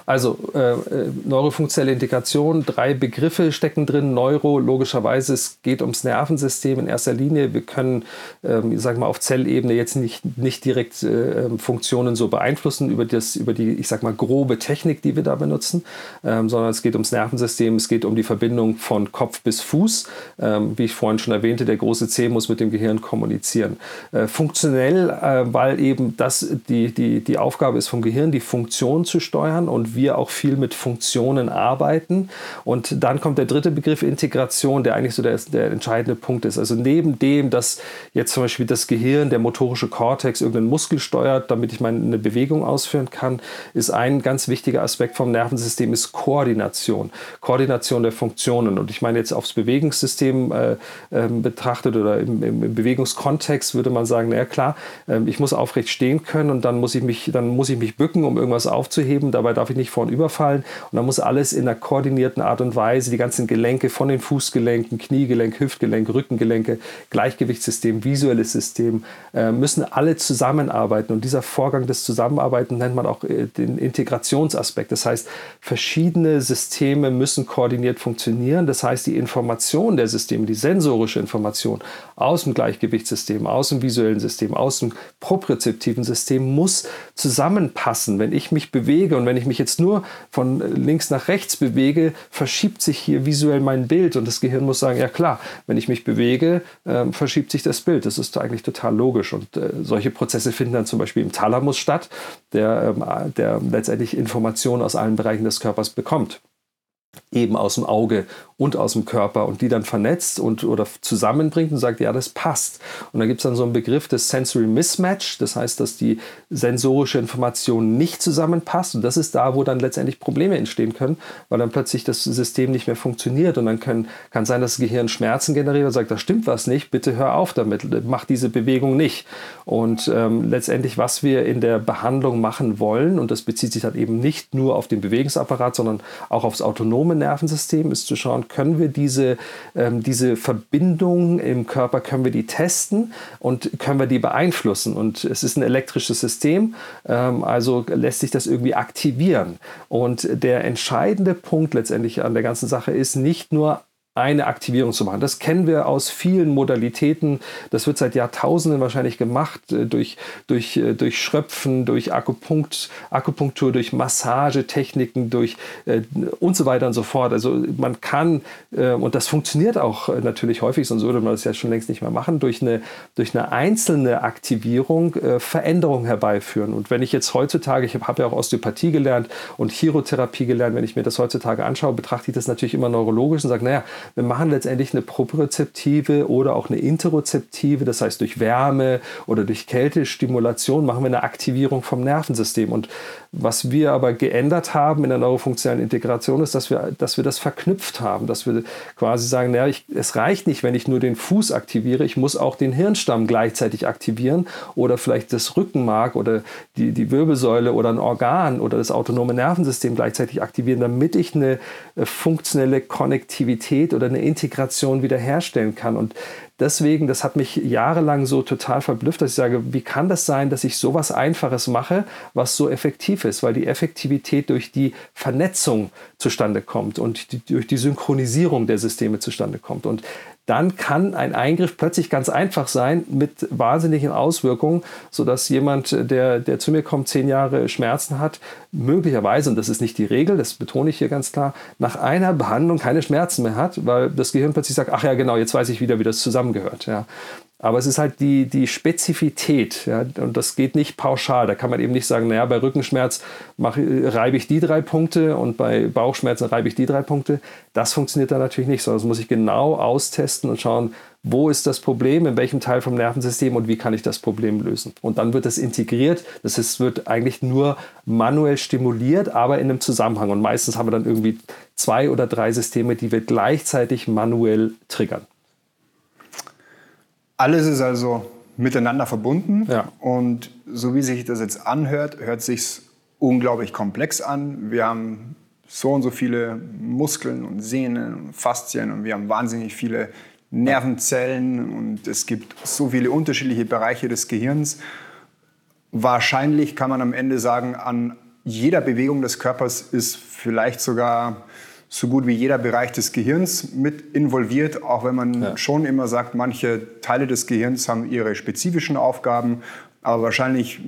Speaker 1: also äh, äh, neurofunktionelle Integration, drei Begriffe stecken drin. Neuro, logischerweise, es geht ums Nervensystem in erster Linie. Wir können, ähm, sage mal, auf Zellebene jetzt nicht, nicht direkt äh, ähm, Funktionen so beeinflussen über, das, über die, ich sage mal, grobe Technik, die wir da benutzen, ähm, sondern es geht ums Nervensystem, es geht um die Verbindung von Kopf bis Fuß. Ähm, wie ich vorhin schon erwähnte, der große C muss mit dem Gehirn kommunizieren. Äh, funktionell, äh, weil eben das die, die, die Aufgabe ist vom Gehirn, die Funktion zu steuern und wir auch viel mit Funktionen arbeiten. Und dann kommt der dritte Begriff Integration, der eigentlich so der, der entscheidende Punkt ist. Also neben dem, dass jetzt zum Beispiel das Gehirn, der motorische Kortex irgendeinen Muskel steuert, damit ich meine Bewegung ausführen kann, ist ein ganz wichtiger Aspekt vom Nervensystem ist Koordination. Koordination der Funktionen. Und ich meine jetzt aufs Bewegungssystem äh, äh, betrachtet oder im, im, im, Bewegungskontext würde man sagen, na klar, äh, ich muss aufrecht stehen können und dann muss ich mich, dann muss ich mich bücken, um irgendwas aufzuheben heben, dabei darf ich nicht vorn überfallen. Und dann muss alles in einer koordinierten Art und Weise, die ganzen Gelenke von den Fußgelenken, Kniegelenk, Hüftgelenk, Rückengelenke, Gleichgewichtssystem, visuelles System, äh, müssen alle zusammenarbeiten. Und dieser Vorgang des Zusammenarbeiten nennt man auch äh, den Integrationsaspekt. Das heißt, verschiedene Systeme müssen koordiniert funktionieren. Das heißt, die Information der Systeme, die sensorische Information aus dem Gleichgewichtssystem, aus dem visuellen System, aus dem propriozeptiven System muss zusammenpassen. Wenn ich mich bewege, bewege. Und wenn ich mich jetzt nur von links nach rechts bewege, verschiebt sich hier visuell mein Bild. Und das Gehirn muss sagen, ja klar, wenn ich mich bewege, äh, verschiebt sich das Bild. Das ist eigentlich total logisch. Und äh, solche Prozesse finden dann zum Beispiel im Thalamus statt, der, ähm, der letztendlich Informationen aus allen Bereichen des Körpers bekommt eben aus dem Auge und aus dem Körper und die dann vernetzt und oder zusammenbringt und sagt, ja, das passt. Und da gibt es dann so einen Begriff des Sensory Mismatch, das heißt, dass die sensorische Information nicht zusammenpasst und das ist da, wo dann letztendlich Probleme entstehen können, weil dann plötzlich das System nicht mehr funktioniert und dann können, kann sein, dass das Gehirn Schmerzen generiert und sagt, da stimmt was nicht, bitte hör auf damit, mach diese Bewegung nicht. Und ähm, letztendlich, was wir in der Behandlung machen wollen, und das bezieht sich dann eben nicht nur auf den Bewegungsapparat, sondern auch aufs autonome Nervensystem, ist zu schauen, können wir diese, ähm, diese Verbindung im Körper, können wir die testen und können wir die beeinflussen. Und es ist ein elektrisches System, ähm, also lässt sich das irgendwie aktivieren. Und der entscheidende Punkt letztendlich an der ganzen Sache ist nicht nur eine Aktivierung zu machen. Das kennen wir aus vielen Modalitäten. Das wird seit Jahrtausenden wahrscheinlich gemacht äh, durch, durch, äh, durch Schröpfen, durch Akupunkt, Akupunktur, durch Massagetechniken, durch äh, und so weiter und so fort. Also man kann, äh, und das funktioniert auch natürlich häufig, sonst würde man das ja schon längst nicht mehr machen, durch eine, durch eine einzelne Aktivierung Veränderungen herbeiführen. Und wenn ich jetzt heutzutage, ich habe ja auch Osteopathie gelernt und Chirotherapie gelernt, wenn ich mir das heutzutage anschaue, betrachte ich das natürlich immer neurologisch und sage, naja, wir machen letztendlich eine propriozeptive oder auch eine interozeptive, das heißt durch Wärme oder durch Kältestimulation machen wir eine Aktivierung vom Nervensystem. Und was wir aber geändert haben in der neurofunktionalen Integration ist, dass wir, dass wir das verknüpft haben, dass wir quasi sagen, naja, ich, es reicht nicht, wenn ich nur den Fuß aktiviere, ich muss auch den Hirnstamm gleichzeitig aktivieren oder vielleicht das Rückenmark oder die, die Wirbelsäule oder ein Organ oder das autonome Nervensystem gleichzeitig aktivieren, damit ich eine äh, funktionelle Konnektivität oder eine Integration wiederherstellen kann. Und deswegen, das hat mich jahrelang so total verblüfft, dass ich sage, wie kann das sein, dass ich sowas Einfaches mache, was so effektiv ist? Weil die Effektivität durch die Vernetzung zustande kommt und die, durch die Synchronisierung der Systeme zustande kommt. Und dann kann ein Eingriff plötzlich ganz einfach sein mit wahnsinnigen Auswirkungen, sodass jemand, der, der zu mir kommt, zehn Jahre Schmerzen hat, möglicherweise, und das ist nicht die Regel, das betone ich hier ganz klar, nach einer Behandlung keine Schmerzen mehr hat, weil das Gehirn plötzlich sagt, ach ja, genau, jetzt weiß ich wieder, wie das zusammengehört. Ja. Aber es ist halt die, die Spezifität ja, und das geht nicht pauschal. Da kann man eben nicht sagen, naja, bei Rückenschmerz mache, reibe ich die drei Punkte und bei Bauchschmerzen reibe ich die drei Punkte. Das funktioniert dann natürlich nicht, sondern das muss ich genau austesten und schauen, wo ist das Problem, in welchem Teil vom Nervensystem und wie kann ich das Problem lösen. Und dann wird das integriert. Das heißt, wird eigentlich nur manuell stimuliert, aber in einem Zusammenhang. Und meistens haben wir dann irgendwie zwei oder drei Systeme, die wir gleichzeitig manuell triggern.
Speaker 2: Alles ist also miteinander verbunden.
Speaker 1: Ja.
Speaker 2: Und so wie sich das jetzt anhört, hört sich unglaublich komplex an. Wir haben so und so viele Muskeln und Sehnen und Faszien und wir haben wahnsinnig viele Nervenzellen und es gibt so viele unterschiedliche Bereiche des Gehirns. Wahrscheinlich kann man am Ende sagen, an jeder Bewegung des Körpers ist vielleicht sogar so gut wie jeder Bereich des Gehirns mit involviert, auch wenn man ja. schon immer sagt, manche Teile des Gehirns haben ihre spezifischen Aufgaben, aber wahrscheinlich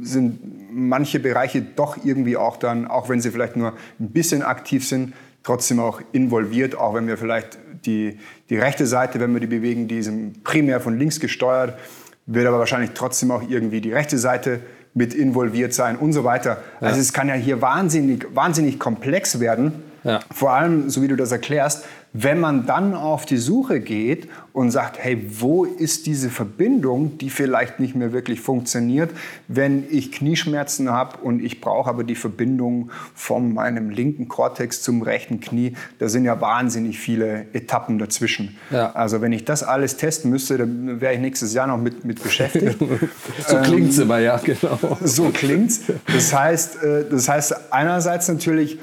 Speaker 2: sind manche Bereiche doch irgendwie auch dann, auch wenn sie vielleicht nur ein bisschen aktiv sind, trotzdem auch involviert, auch wenn wir vielleicht die, die rechte Seite, wenn wir die bewegen, die sind primär von links gesteuert, wird aber wahrscheinlich trotzdem auch irgendwie die rechte Seite mit involviert sein und so weiter. Ja. Also es kann ja hier wahnsinnig, wahnsinnig komplex werden. Ja. Vor allem, so wie du das erklärst, wenn man dann auf die Suche geht und sagt, hey, wo ist diese Verbindung, die vielleicht nicht mehr wirklich funktioniert, wenn ich Knieschmerzen habe und ich brauche aber die Verbindung von meinem linken Kortex zum rechten Knie, da sind ja wahnsinnig viele Etappen dazwischen. Ja. Also wenn ich das alles testen müsste, dann wäre ich nächstes Jahr noch mit, mit beschäftigt.
Speaker 1: so klingt es ähm, immer, ja, genau.
Speaker 2: So klingt es. Das heißt, äh, das heißt einerseits natürlich,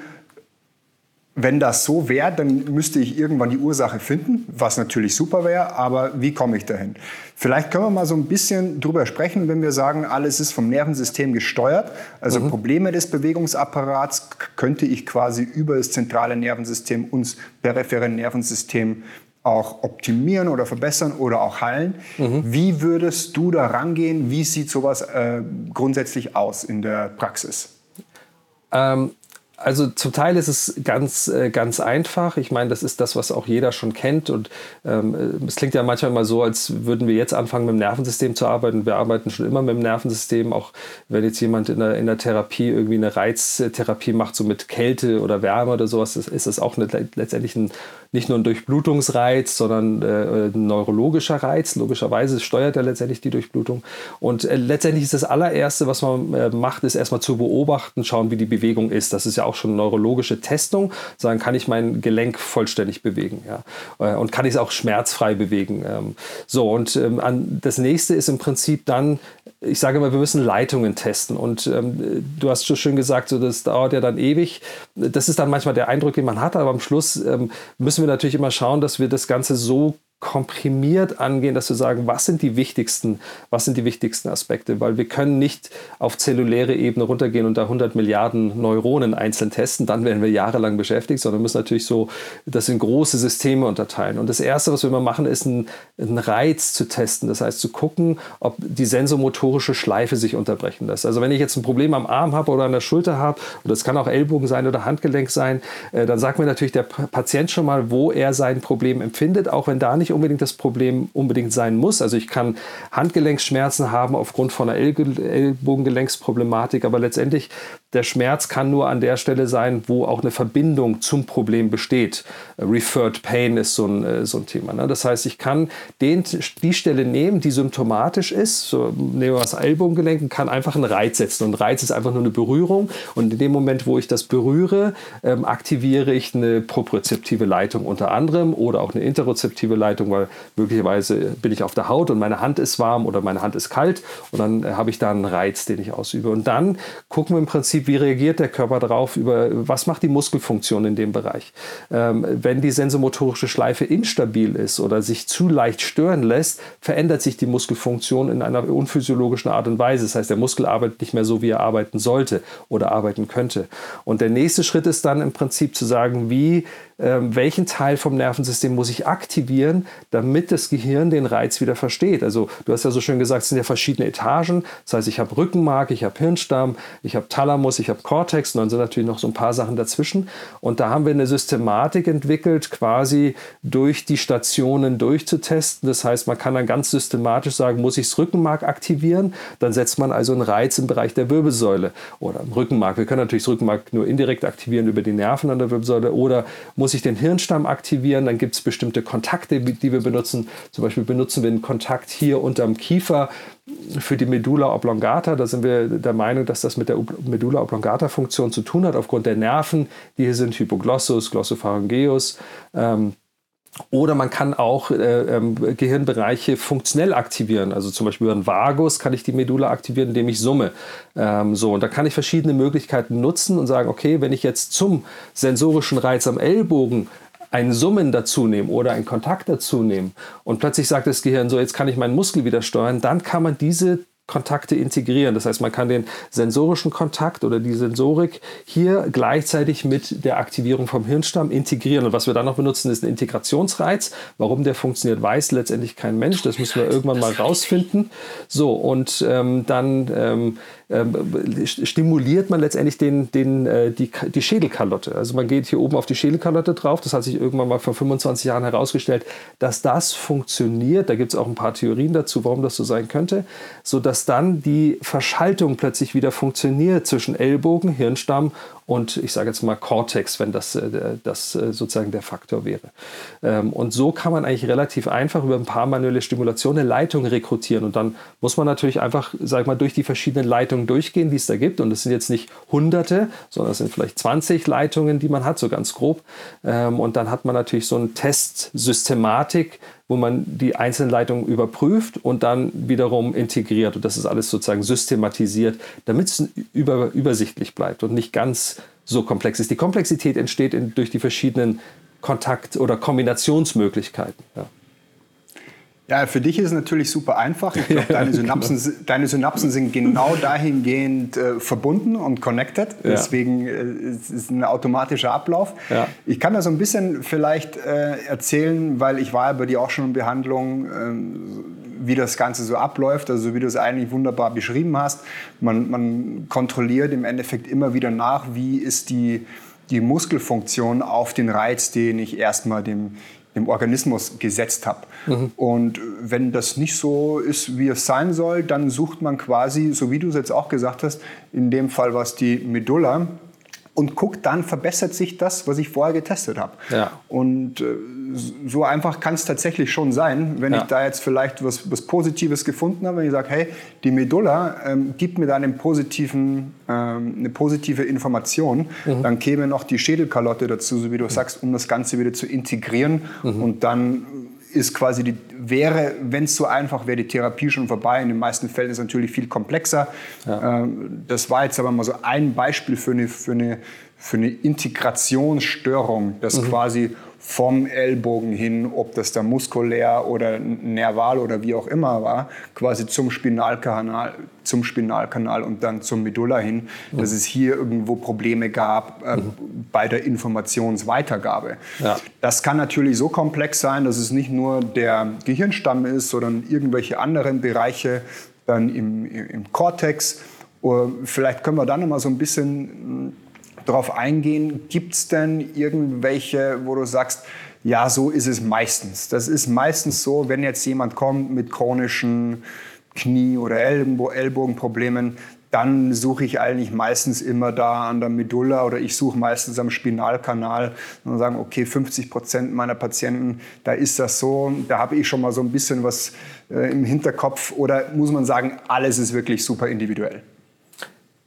Speaker 2: wenn das so wäre, dann müsste ich irgendwann die Ursache finden, was natürlich super wäre, aber wie komme ich dahin? Vielleicht können wir mal so ein bisschen drüber sprechen, wenn wir sagen, alles ist vom Nervensystem gesteuert. Also mhm. Probleme des Bewegungsapparats könnte ich quasi über das zentrale Nervensystem und periphere Nervensystem auch optimieren oder verbessern oder auch heilen. Mhm. Wie würdest du da rangehen? Wie sieht sowas äh, grundsätzlich aus in der Praxis?
Speaker 1: Ähm, also zum Teil ist es ganz, äh, ganz einfach. Ich meine, das ist das, was auch jeder schon kennt. Und ähm, es klingt ja manchmal mal so, als würden wir jetzt anfangen, mit dem Nervensystem zu arbeiten. Wir arbeiten schon immer mit dem Nervensystem. Auch wenn jetzt jemand in der, in der Therapie irgendwie eine Reiztherapie macht, so mit Kälte oder Wärme oder sowas, ist das auch eine, letztendlich ein, nicht nur ein Durchblutungsreiz, sondern äh, ein neurologischer Reiz. Logischerweise steuert er letztendlich die Durchblutung. Und äh, letztendlich ist das allererste, was man äh, macht, ist erstmal zu beobachten, schauen, wie die Bewegung ist. Das ist ja auch auch schon neurologische Testung, sagen, kann ich mein Gelenk vollständig bewegen ja? Äh, und kann ich es auch schmerzfrei bewegen. Ähm, so, und ähm, das nächste ist im Prinzip dann, ich sage immer, wir müssen Leitungen testen. Und ähm, du hast schon schön gesagt, so, das dauert ja dann ewig. Das ist dann manchmal der Eindruck, den man hat, aber am Schluss müssen wir natürlich immer schauen, dass wir das Ganze so komprimiert angehen, dass wir sagen, was sind die wichtigsten, was sind die wichtigsten Aspekte, weil wir können nicht auf zelluläre Ebene runtergehen und da 100 Milliarden Neuronen einzeln testen, dann werden wir jahrelang beschäftigt, sondern müssen natürlich so das in große Systeme unterteilen. Und das erste, was wir immer machen, ist einen, einen Reiz zu testen, das heißt zu gucken, ob die sensomotorische Schleife sich unterbrechen lässt. Also wenn ich jetzt ein Problem am Arm habe oder an der Schulter habe, und das kann auch Ellbogen sein oder Handgelenk sein, äh, dann sagt mir natürlich der Patient schon mal, wo er sein Problem empfindet, auch wenn da nicht nicht unbedingt das Problem unbedingt sein muss. Also ich kann Handgelenksschmerzen haben aufgrund von einer Ellbogengelenksproblematik, aber letztendlich der Schmerz kann nur an der Stelle sein, wo auch eine Verbindung zum Problem besteht. Referred Pain ist so ein, äh, so ein Thema. Ne? Das heißt, ich kann den, die Stelle nehmen, die symptomatisch ist, so nehmen wir das Ellbogengelenk, kann einfach einen Reiz setzen. Und Reiz ist einfach nur eine Berührung. Und in dem Moment, wo ich das berühre, ähm, aktiviere ich eine propriozeptive Leitung unter anderem oder auch eine interozeptive Leitung, weil möglicherweise bin ich auf der Haut und meine Hand ist warm oder meine Hand ist kalt und dann äh, habe ich da einen Reiz, den ich ausübe. Und dann gucken wir im Prinzip, wie reagiert der Körper darauf, über was macht die Muskelfunktion in dem Bereich. Ähm, wenn die sensomotorische Schleife instabil ist oder sich zu leicht stören lässt, verändert sich die Muskelfunktion in einer unphysiologischen Art und Weise. Das heißt, der Muskel arbeitet nicht mehr so, wie er arbeiten sollte oder arbeiten könnte. Und der nächste Schritt ist dann im Prinzip zu sagen, wie welchen Teil vom Nervensystem muss ich aktivieren, damit das Gehirn den Reiz wieder versteht. Also du hast ja so schön gesagt, es sind ja verschiedene Etagen. Das heißt, ich habe Rückenmark, ich habe Hirnstamm, ich habe Thalamus, ich habe Cortex und dann sind natürlich noch so ein paar Sachen dazwischen. Und da haben wir eine Systematik entwickelt, quasi durch die Stationen durchzutesten. Das heißt, man kann dann ganz systematisch sagen, muss ich das Rückenmark aktivieren? Dann setzt man also einen Reiz im Bereich der Wirbelsäule oder im Rückenmark. Wir können natürlich das Rückenmark nur indirekt aktivieren über die Nerven an der Wirbelsäule oder muss muss ich den Hirnstamm aktivieren. Dann gibt es bestimmte Kontakte, die wir benutzen. Zum Beispiel benutzen wir einen Kontakt hier unterm Kiefer für die Medulla oblongata. Da sind wir der Meinung, dass das mit der Medulla oblongata Funktion zu tun hat, aufgrund der Nerven, die hier sind, Hypoglossus, Glossopharyngeus. Ähm, oder man kann auch äh, ähm, Gehirnbereiche funktionell aktivieren. Also zum Beispiel über einen Vagus kann ich die Medulla aktivieren, indem ich summe. Ähm, so, und da kann ich verschiedene Möglichkeiten nutzen und sagen, okay, wenn ich jetzt zum sensorischen Reiz am Ellbogen ein Summen dazu nehme oder einen Kontakt dazu nehme und plötzlich sagt das Gehirn so, jetzt kann ich meinen Muskel wieder steuern, dann kann man diese Kontakte integrieren. Das heißt, man kann den sensorischen Kontakt oder die Sensorik hier gleichzeitig mit der Aktivierung vom Hirnstamm integrieren. Und was wir dann noch benutzen, ist ein Integrationsreiz. Warum der funktioniert, weiß letztendlich kein Mensch. Das müssen wir irgendwann mal rausfinden. So, und ähm, dann ähm, ähm, stimuliert man letztendlich den, den, äh, die, die Schädelkalotte. Also man geht hier oben auf die Schädelkalotte drauf. Das hat sich irgendwann mal vor 25 Jahren herausgestellt, dass das funktioniert. Da gibt es auch ein paar Theorien dazu, warum das so sein könnte, sodass dann die Verschaltung plötzlich wieder funktioniert zwischen Ellbogen, Hirnstamm und ich sage jetzt mal Cortex, wenn das, äh, das äh, sozusagen der Faktor wäre. Ähm, und so kann man eigentlich relativ einfach über ein paar manuelle Stimulationen eine Leitung rekrutieren. Und dann muss man natürlich einfach, sag mal, durch die verschiedenen Leitungen durchgehen, die es da gibt. Und es sind jetzt nicht Hunderte, sondern es sind vielleicht 20 Leitungen, die man hat, so ganz grob. Ähm, und dann hat man natürlich so eine Testsystematik, wo man die einzelnen Leitungen überprüft und dann wiederum integriert. Und das ist alles sozusagen systematisiert, damit es über, übersichtlich bleibt und nicht ganz so komplex ist. Die Komplexität entsteht in, durch die verschiedenen Kontakt- oder Kombinationsmöglichkeiten. Ja.
Speaker 2: Ja, für dich ist es natürlich super einfach. Ich glaube, deine, Synapsen, genau. deine Synapsen sind genau dahingehend äh, verbunden und connected. Ja. Deswegen äh, ist es ein automatischer Ablauf. Ja. Ich kann da so ein bisschen vielleicht äh, erzählen, weil ich war ja bei dir auch schon in Behandlung, ähm, wie das Ganze so abläuft. Also wie du es eigentlich wunderbar beschrieben hast. Man, man kontrolliert im Endeffekt immer wieder nach, wie ist die, die Muskelfunktion auf den Reiz, den ich erstmal dem im Organismus gesetzt habe. Mhm. Und wenn das nicht so ist, wie es sein soll, dann sucht man quasi, so wie du es jetzt auch gesagt hast, in dem Fall was die Medulla, und guckt dann, verbessert sich das, was ich vorher getestet habe. Ja. Und äh, so einfach kann es tatsächlich schon sein, wenn ja. ich da jetzt vielleicht was, was Positives gefunden habe, wenn ich sage, hey, die Medulla ähm, gibt mir da einen positiven, ähm, eine positive Information, mhm. dann käme noch die Schädelkalotte dazu, so wie du mhm. sagst, um das Ganze wieder zu integrieren mhm. und dann ist quasi die, wäre, wenn es so einfach wäre, die Therapie schon vorbei. In den meisten Fällen ist es natürlich viel komplexer. Ja. Ähm, das war jetzt aber mal so ein Beispiel für eine, für eine, für eine Integrationsstörung, dass mhm. quasi vom Ellbogen hin, ob das da muskulär oder nerval oder wie auch immer war, quasi zum Spinalkanal, zum Spinalkanal und dann zum Medulla hin, mhm. dass es hier irgendwo Probleme gab äh, mhm. bei der Informationsweitergabe. Ja. Das kann natürlich so komplex sein, dass es nicht nur der Gehirnstamm ist, sondern irgendwelche anderen Bereiche dann im, im Kortex. Vielleicht können wir dann noch mal so ein bisschen darauf eingehen, gibt es denn irgendwelche, wo du sagst, ja, so ist es meistens. Das ist meistens so, wenn jetzt jemand kommt mit chronischen Knie- oder Ellbogenproblemen, dann suche ich eigentlich meistens immer da an der Medulla oder ich suche meistens am Spinalkanal und sagen, okay, 50 Prozent meiner Patienten, da ist das so, da habe ich schon mal so ein bisschen was äh, im Hinterkopf oder muss man sagen, alles ist wirklich super individuell?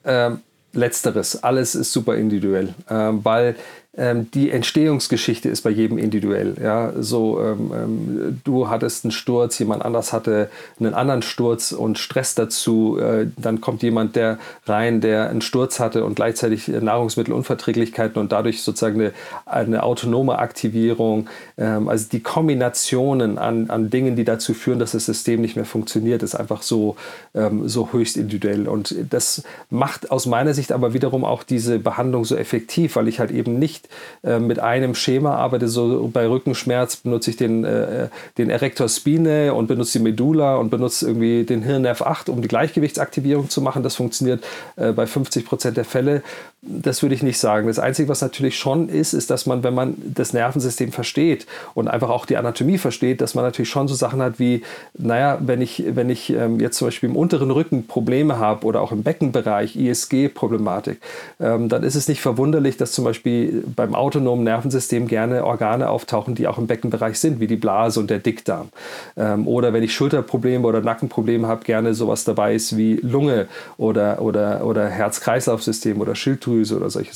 Speaker 1: Ähm, letzteres, alles ist super individuell, ähm, weil ähm, die Entstehungsgeschichte ist bei jedem individuell. Ja? So, ähm, ähm, du hattest einen Sturz, jemand anders hatte einen anderen Sturz und Stress dazu. Äh, dann kommt jemand der rein, der einen Sturz hatte und gleichzeitig Nahrungsmittelunverträglichkeiten und dadurch sozusagen eine, eine autonome Aktivierung. Ähm, also die Kombinationen an, an Dingen, die dazu führen, dass das System nicht mehr funktioniert, ist einfach so, ähm, so höchst individuell. Und das macht aus meiner Sicht aber wiederum auch diese Behandlung so effektiv, weil ich halt eben nicht nicht äh, mit einem Schema arbeite. So bei Rückenschmerz benutze ich den, äh, den Erector Spine und benutze die Medulla und benutze irgendwie den Hirnnerv 8, um die Gleichgewichtsaktivierung zu machen. Das funktioniert äh, bei 50 Prozent der Fälle. Das würde ich nicht sagen. Das Einzige, was natürlich schon ist, ist, dass man, wenn man das Nervensystem versteht und einfach auch die Anatomie versteht, dass man natürlich schon so Sachen hat wie, naja, wenn ich, wenn ich ähm, jetzt zum Beispiel im unteren Rücken Probleme habe oder auch im Beckenbereich ISG-Problematik, ähm, dann ist es nicht verwunderlich, dass zum Beispiel beim autonomen Nervensystem gerne Organe auftauchen, die auch im Beckenbereich sind, wie die Blase und der Dickdarm. Ähm, oder wenn ich Schulterprobleme oder Nackenprobleme habe, gerne sowas dabei ist wie Lunge oder, oder, oder Herz-Kreislauf-System oder Schilddrüse oder solche.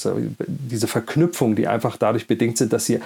Speaker 1: Diese Verknüpfungen, die einfach dadurch bedingt sind, dass sie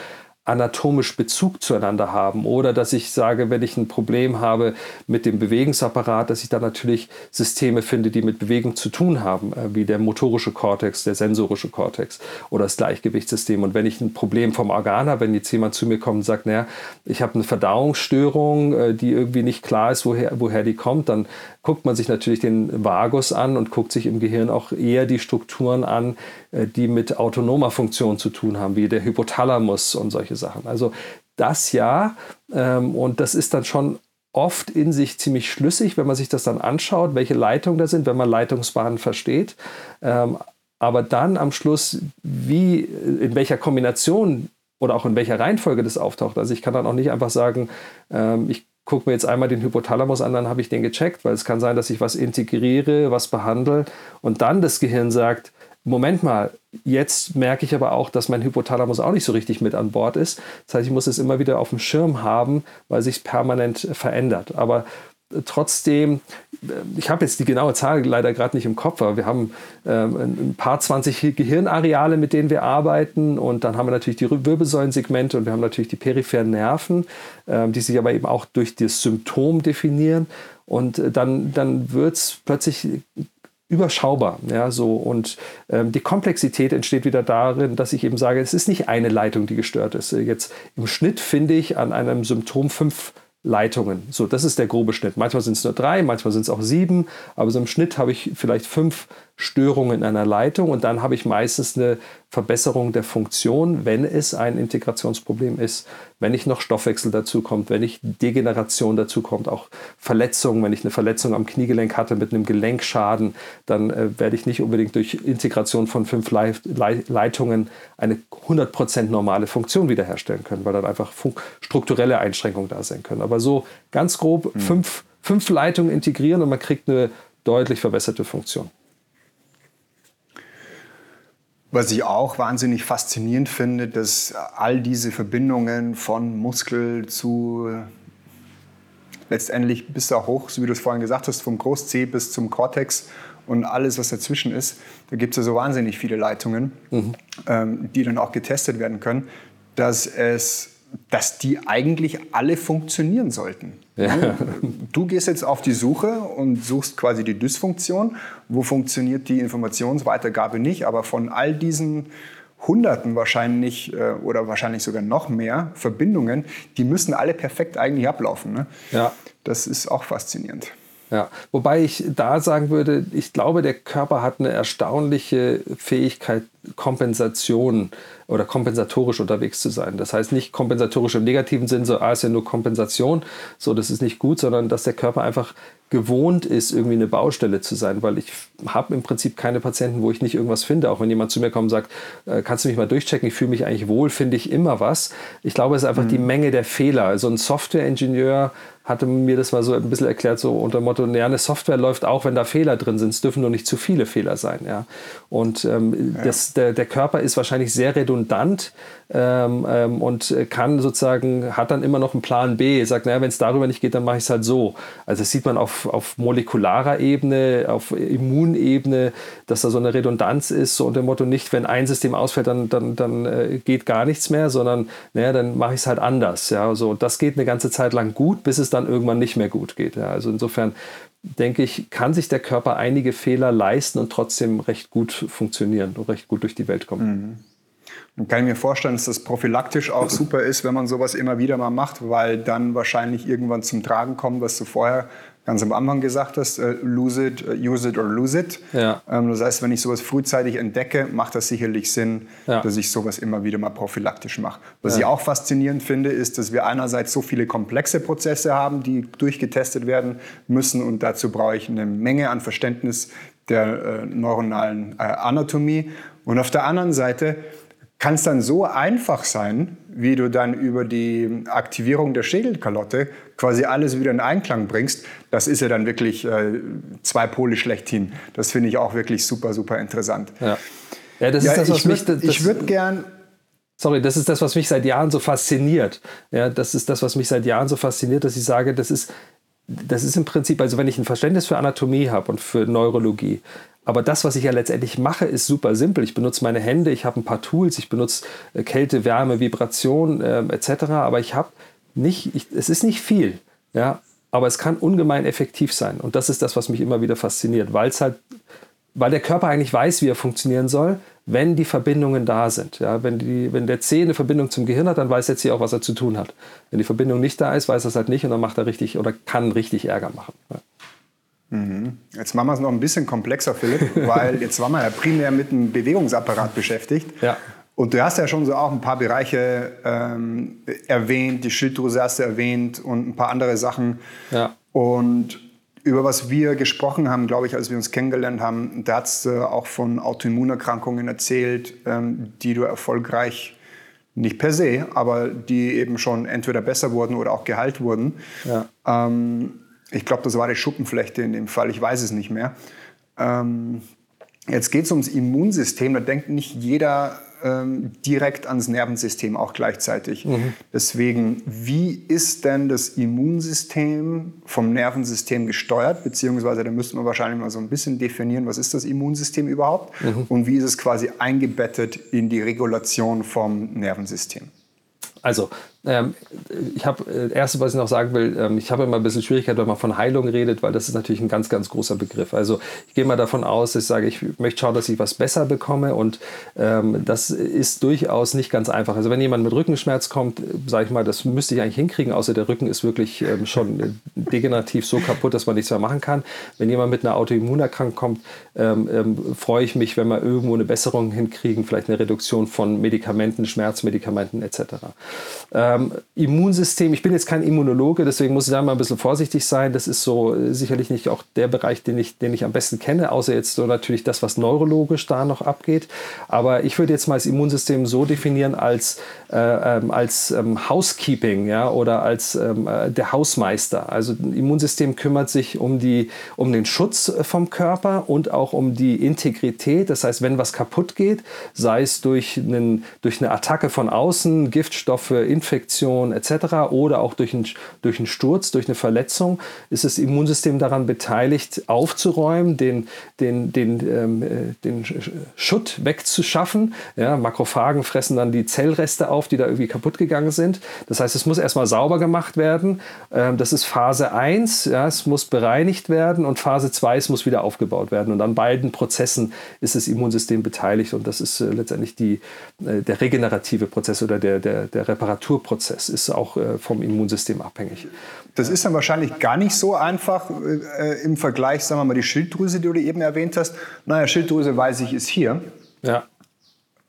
Speaker 1: anatomisch Bezug zueinander haben oder dass ich sage, wenn ich ein Problem habe mit dem Bewegungsapparat, dass ich da natürlich Systeme finde, die mit Bewegung zu tun haben, äh, wie der motorische Kortex, der sensorische Kortex oder das Gleichgewichtssystem. Und wenn ich ein Problem vom Organ habe, wenn jetzt jemand zu mir kommt und sagt, naja, ich habe eine Verdauungsstörung, äh, die irgendwie nicht klar ist, woher, woher die kommt, dann guckt man sich natürlich den Vagus an und guckt sich im Gehirn auch eher die Strukturen an, äh, die mit autonomer Funktion zu tun haben, wie der Hypothalamus und solche Sachen. Also das ja, ähm, und das ist dann schon oft in sich ziemlich schlüssig, wenn man sich das dann anschaut, welche Leitungen da sind, wenn man Leitungsbahnen versteht. Ähm, aber dann am Schluss, wie, in welcher Kombination oder auch in welcher Reihenfolge das auftaucht. Also ich kann dann auch nicht einfach sagen, ähm, ich gucke mir jetzt einmal den Hypothalamus an, dann habe ich den gecheckt, weil es kann sein, dass ich was integriere, was behandle und dann das Gehirn sagt, Moment mal, jetzt merke ich aber auch, dass mein Hypothalamus auch nicht so richtig mit an Bord ist. Das heißt, ich muss es immer wieder auf dem Schirm haben, weil sich permanent verändert. Aber trotzdem, ich habe jetzt die genaue Zahl leider gerade nicht im Kopf, aber wir haben ähm, ein paar 20 Gehirnareale, mit denen wir arbeiten und dann haben wir natürlich die Wirbelsäulensegmente und wir haben natürlich die peripheren Nerven, ähm, die sich aber eben auch durch das Symptom definieren und äh, dann, dann wird es plötzlich überschaubar. Ja, so. Und ähm, die Komplexität entsteht wieder darin, dass ich eben sage, es ist nicht eine Leitung, die gestört ist. Jetzt im Schnitt finde ich an einem Symptom fünf Leitungen. So, das ist der grobe Schnitt. Manchmal sind es nur drei, manchmal sind es auch sieben, aber so im Schnitt habe ich vielleicht fünf Störungen in einer Leitung und dann habe ich meistens eine Verbesserung der Funktion, wenn es ein Integrationsproblem ist, wenn ich noch Stoffwechsel dazu kommt, wenn ich Degeneration dazu kommt, auch Verletzungen, wenn ich eine Verletzung am Kniegelenk hatte mit einem Gelenkschaden, dann äh, werde ich nicht unbedingt durch Integration von fünf Le Le Leitungen eine 100% normale Funktion wiederherstellen können, weil dann einfach strukturelle Einschränkungen da sein können. Aber so ganz grob mhm. fünf, fünf Leitungen integrieren und man kriegt eine deutlich verbesserte Funktion.
Speaker 2: Was ich auch wahnsinnig faszinierend finde, dass all diese Verbindungen von Muskel zu letztendlich bis da hoch, so wie du es vorhin gesagt hast, vom Groß-C bis zum Cortex und alles, was dazwischen ist, da gibt es ja so wahnsinnig viele Leitungen, mhm. ähm, die dann auch getestet werden können, dass es dass die eigentlich alle funktionieren sollten. Ja. Du gehst jetzt auf die Suche und suchst quasi die Dysfunktion. Wo funktioniert die Informationsweitergabe nicht? Aber von all diesen Hunderten wahrscheinlich äh, oder wahrscheinlich sogar noch mehr Verbindungen, die müssen alle perfekt eigentlich ablaufen. Ne? Ja. Das ist auch faszinierend.
Speaker 1: Ja, wobei ich da sagen würde, ich glaube, der Körper hat eine erstaunliche Fähigkeit, Kompensation oder kompensatorisch unterwegs zu sein. Das heißt nicht kompensatorisch im negativen Sinn, so, ah, ist ja nur Kompensation, so, das ist nicht gut, sondern dass der Körper einfach gewohnt ist, irgendwie eine Baustelle zu sein, weil ich habe im Prinzip keine Patienten, wo ich nicht irgendwas finde. Auch wenn jemand zu mir kommt und sagt, äh, kannst du mich mal durchchecken, ich fühle mich eigentlich wohl, finde ich immer was. Ich glaube, es ist einfach mhm. die Menge der Fehler. Also ein Softwareingenieur hatte mir das mal so ein bisschen erklärt, so unter dem Motto, ja, eine Software läuft auch, wenn da Fehler drin sind. Es dürfen nur nicht zu viele Fehler sein. Ja. Und ähm, ja. Das, der, der Körper ist wahrscheinlich sehr redundant ähm, ähm, und kann sozusagen, hat dann immer noch einen Plan B, sagt, naja, wenn es darüber nicht geht, dann mache ich es halt so. Also das sieht man auf, auf molekularer Ebene, auf Immunebene, dass da so eine Redundanz ist, so unter dem Motto, nicht, wenn ein System ausfällt, dann, dann, dann äh, geht gar nichts mehr, sondern naja, dann mache ich es halt anders. Ja. So, das geht eine ganze Zeit lang gut, bis es dann irgendwann nicht mehr gut geht. Ja. Also insofern denke ich, kann sich der Körper einige Fehler leisten und trotzdem recht gut funktionieren und recht gut durch die Welt kommen. Mhm.
Speaker 2: Dann kann ich mir vorstellen, dass das prophylaktisch auch super ist, wenn man sowas immer wieder mal macht, weil dann wahrscheinlich irgendwann zum Tragen kommt, was du vorher ganz am Anfang gesagt hast, äh, lose it, uh, use it or lose it. Ja. Ähm, das heißt, wenn ich sowas frühzeitig entdecke, macht das sicherlich Sinn, ja. dass ich sowas immer wieder mal prophylaktisch mache. Was ja. ich auch faszinierend finde, ist, dass wir einerseits so viele komplexe Prozesse haben, die durchgetestet werden müssen und dazu brauche ich eine Menge an Verständnis der äh, neuronalen äh, Anatomie. Und auf der anderen Seite kann es dann so einfach sein, wie du dann über die Aktivierung der Schädelkalotte quasi alles wieder in Einklang bringst. Das ist ja dann wirklich äh, zwei Pole schlechthin. Das finde ich auch wirklich super, super interessant. Ja, ja das ja, ist das, was ich würd, Ich würde gern
Speaker 1: Sorry, das ist das, was mich seit Jahren so fasziniert. Ja, das ist das, was mich seit Jahren so fasziniert, dass ich sage, das ist, das ist im Prinzip, also wenn ich ein Verständnis für Anatomie habe und für Neurologie, aber das, was ich ja letztendlich mache, ist super simpel. Ich benutze meine Hände, ich habe ein paar Tools, ich benutze äh, Kälte, Wärme, Vibration äh, etc. Aber ich habe nicht, ich, es ist nicht viel, ja, aber es kann ungemein effektiv sein. Und das ist das, was mich immer wieder fasziniert, weil es halt, weil der Körper eigentlich weiß, wie er funktionieren soll, wenn die Verbindungen da sind. Ja, wenn, die, wenn der C eine Verbindung zum Gehirn hat, dann weiß der C auch, was er zu tun hat. Wenn die Verbindung nicht da ist, weiß er es halt nicht und dann macht er richtig oder kann richtig Ärger machen. Ja.
Speaker 2: Mhm. Jetzt machen wir es noch ein bisschen komplexer, Philipp, weil jetzt waren wir ja primär mit dem Bewegungsapparat beschäftigt. Ja. Und du hast ja schon so auch ein paar Bereiche ähm, erwähnt, die Schilddrüse hast du erwähnt und ein paar andere Sachen. Ja. Und über was wir gesprochen haben, glaube ich, als wir uns kennengelernt haben, da hast du auch von Autoimmunerkrankungen erzählt, ähm, die du erfolgreich, nicht per se, aber die eben schon entweder besser wurden oder auch geheilt wurden. Ja. Ähm, ich glaube, das war die Schuppenflechte in dem Fall, ich weiß es nicht mehr. Ähm, jetzt geht es ums Immunsystem, da denkt nicht jeder ähm, direkt ans Nervensystem auch gleichzeitig. Mhm. Deswegen, wie ist denn das Immunsystem vom Nervensystem gesteuert? Beziehungsweise da müssten wir wahrscheinlich mal so ein bisschen definieren, was ist das Immunsystem überhaupt mhm. und wie ist es quasi eingebettet in die Regulation vom Nervensystem?
Speaker 1: Also ähm, ich habe, äh, erste, was ich noch sagen will, ähm, ich habe immer ein bisschen Schwierigkeit, wenn man von Heilung redet, weil das ist natürlich ein ganz, ganz großer Begriff. Also ich gehe mal davon aus, dass ich sage, ich möchte schauen, dass ich was besser bekomme und ähm, das ist durchaus nicht ganz einfach. Also wenn jemand mit Rückenschmerz kommt, sage ich mal, das müsste ich eigentlich hinkriegen, außer der Rücken ist wirklich ähm, schon degenerativ so kaputt, dass man nichts mehr machen kann. Wenn jemand mit einer Autoimmunerkrankung kommt, ähm, ähm, freue ich mich, wenn wir irgendwo eine Besserung hinkriegen, vielleicht eine Reduktion von Medikamenten, Schmerzmedikamenten etc. Ähm, Immunsystem, ich bin jetzt kein Immunologe, deswegen muss ich da mal ein bisschen vorsichtig sein. Das ist so äh, sicherlich nicht auch der Bereich, den ich, den ich am besten kenne, außer jetzt so natürlich das, was neurologisch da noch abgeht. Aber ich würde jetzt mal das Immunsystem so definieren als, äh, ähm, als ähm, Housekeeping ja, oder als ähm, äh, der Hausmeister. Also ein Immunsystem kümmert sich um, die, um den Schutz vom Körper und auch um die Integrität. Das heißt, wenn was kaputt geht, sei es durch, einen, durch eine Attacke von außen, Giftstoffe, Infektion, Infektion etc. oder auch durch einen, durch einen Sturz, durch eine Verletzung, ist das Immunsystem daran beteiligt, aufzuräumen, den, den, den, ähm, äh, den Schutt wegzuschaffen. Ja, Makrophagen fressen dann die Zellreste auf, die da irgendwie kaputt gegangen sind. Das heißt, es muss erstmal sauber gemacht werden. Ähm, das ist Phase 1, ja, es muss bereinigt werden und Phase 2, es muss wieder aufgebaut werden. Und an beiden Prozessen ist das Immunsystem beteiligt und das ist äh, letztendlich die, äh, der regenerative Prozess oder der, der, der Reparaturprozess ist auch äh, vom Immunsystem abhängig.
Speaker 2: Das ist dann wahrscheinlich gar nicht so einfach äh, im Vergleich, sagen wir mal, die Schilddrüse, die du eben erwähnt hast. Naja, Schilddrüse weiß ich, ist hier. Ja.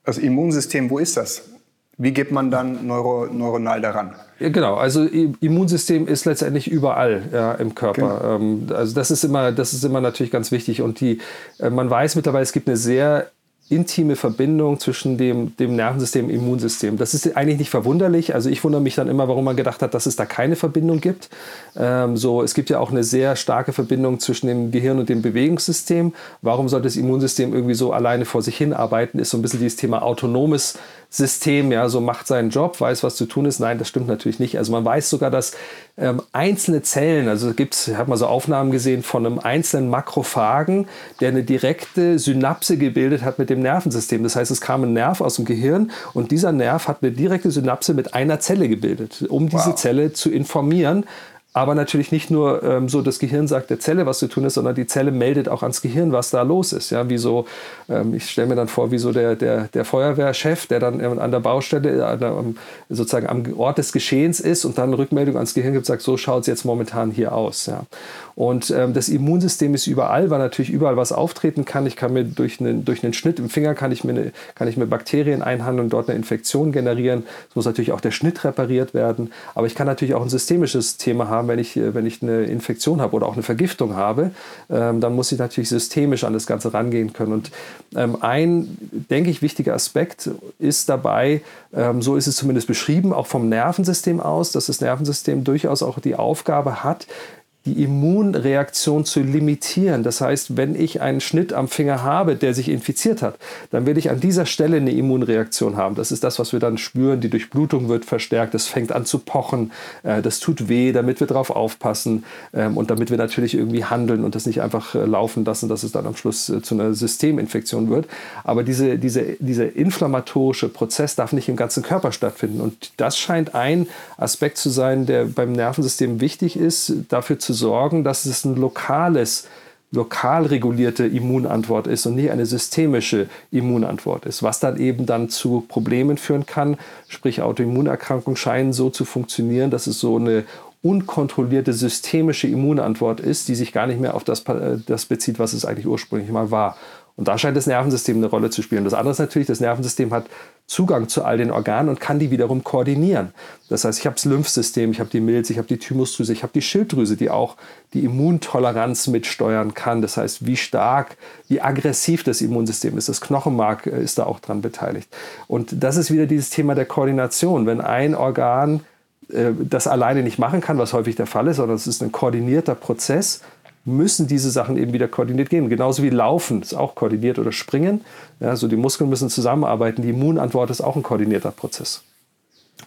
Speaker 2: Das Immunsystem, wo ist das? Wie geht man dann neuro, neuronal daran?
Speaker 1: Ja, genau, also Immunsystem ist letztendlich überall ja, im Körper. Genau. Also das ist immer, das ist immer natürlich ganz wichtig. Und die, äh, man weiß mittlerweile, es gibt eine sehr intime Verbindung zwischen dem, dem Nervensystem und Immunsystem. Das ist eigentlich nicht verwunderlich. Also ich wundere mich dann immer, warum man gedacht hat, dass es da keine Verbindung gibt. Ähm, so, es gibt ja auch eine sehr starke Verbindung zwischen dem Gehirn und dem Bewegungssystem. Warum sollte das Immunsystem irgendwie so alleine vor sich hin arbeiten? Ist so ein bisschen dieses Thema autonomes System, ja, so macht seinen Job, weiß, was zu tun ist. Nein, das stimmt natürlich nicht. Also man weiß sogar, dass ähm, einzelne Zellen, also gibt's, ich habe mal so Aufnahmen gesehen von einem einzelnen Makrophagen, der eine direkte Synapse gebildet hat mit dem Nervensystem. Das heißt, es kam ein Nerv aus dem Gehirn und dieser Nerv hat eine direkte Synapse mit einer Zelle gebildet, um diese wow. Zelle zu informieren, aber natürlich nicht nur ähm, so, das Gehirn sagt der Zelle, was zu tun ist, sondern die Zelle meldet auch ans Gehirn, was da los ist. Ja, wie so, ähm, ich stelle mir dann vor, wie so der, der, der Feuerwehrchef, der dann an der Baustelle, an der, sozusagen am Ort des Geschehens ist und dann eine Rückmeldung ans Gehirn gibt, sagt, so schaut es jetzt momentan hier aus. Ja. Und ähm, das Immunsystem ist überall, weil natürlich überall was auftreten kann. Ich kann mir durch einen, durch einen Schnitt im Finger kann ich, mir eine, kann ich mir Bakterien einhandeln und dort eine Infektion generieren. Es muss natürlich auch der Schnitt repariert werden. Aber ich kann natürlich auch ein systemisches Thema haben, wenn ich, wenn ich eine Infektion habe oder auch eine Vergiftung habe. Ähm, dann muss ich natürlich systemisch an das Ganze rangehen können. Und ähm, ein, denke ich, wichtiger Aspekt ist dabei, ähm, so ist es zumindest beschrieben, auch vom Nervensystem aus, dass das Nervensystem durchaus auch die Aufgabe hat, die Immunreaktion zu limitieren. Das heißt, wenn ich einen Schnitt am Finger habe, der sich infiziert hat, dann werde ich an dieser Stelle eine Immunreaktion haben. Das ist das, was wir dann spüren. Die Durchblutung wird verstärkt, es fängt an zu pochen, äh, das tut weh, damit wir darauf aufpassen ähm, und damit wir natürlich irgendwie handeln und das nicht einfach äh, laufen lassen, dass es dann am Schluss äh, zu einer Systeminfektion wird. Aber diese, diese, dieser inflammatorische Prozess darf nicht im ganzen Körper stattfinden. Und das scheint ein Aspekt zu sein, der beim Nervensystem wichtig ist, dafür zu sorgen, dass es ein lokales, lokal regulierte Immunantwort ist und nicht eine systemische Immunantwort ist, was dann eben dann zu Problemen führen kann. Sprich, Autoimmunerkrankungen scheinen so zu funktionieren, dass es so eine unkontrollierte systemische Immunantwort ist, die sich gar nicht mehr auf das, äh, das bezieht, was es eigentlich ursprünglich mal war. Und da scheint das Nervensystem eine Rolle zu spielen. Das andere ist natürlich, das Nervensystem hat Zugang zu all den Organen und kann die wiederum koordinieren. Das heißt, ich habe das Lymphsystem, ich habe die Milz, ich habe die Thymusdrüse, ich habe die Schilddrüse, die auch die Immuntoleranz mitsteuern kann. Das heißt, wie stark, wie aggressiv das Immunsystem ist. Das Knochenmark äh, ist da auch dran beteiligt. Und das ist wieder dieses Thema der Koordination. Wenn ein Organ äh, das alleine nicht machen kann, was häufig der Fall ist, sondern es ist ein koordinierter Prozess, müssen diese Sachen eben wieder koordiniert gehen. Genauso wie Laufen ist auch koordiniert oder Springen. Ja, also die Muskeln müssen zusammenarbeiten. Die Immunantwort ist auch ein koordinierter Prozess.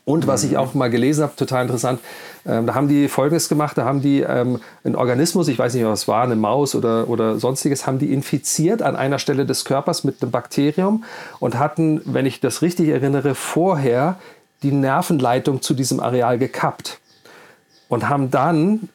Speaker 1: Und was ich auch mal gelesen habe, total interessant, ähm, da haben die Folgendes gemacht, da haben die ähm, einen Organismus, ich weiß nicht, was es war, eine Maus oder, oder sonstiges, haben die infiziert an einer Stelle des Körpers mit einem Bakterium und hatten, wenn ich das richtig erinnere, vorher die Nervenleitung zu diesem Areal gekappt und haben dann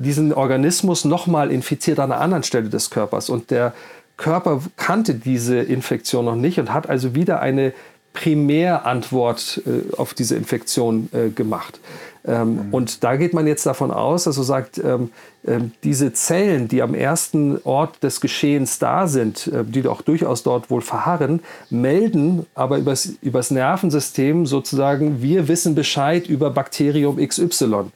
Speaker 1: diesen Organismus nochmal infiziert an einer anderen Stelle des Körpers. Und der Körper kannte diese Infektion noch nicht und hat also wieder eine Primärantwort äh, auf diese Infektion äh, gemacht. Ähm, mhm. Und da geht man jetzt davon aus, dass man sagt, ähm, äh, diese Zellen, die am ersten Ort des Geschehens da sind, äh, die auch durchaus dort wohl verharren, melden aber übers, übers Nervensystem sozusagen, wir wissen Bescheid über Bakterium XY.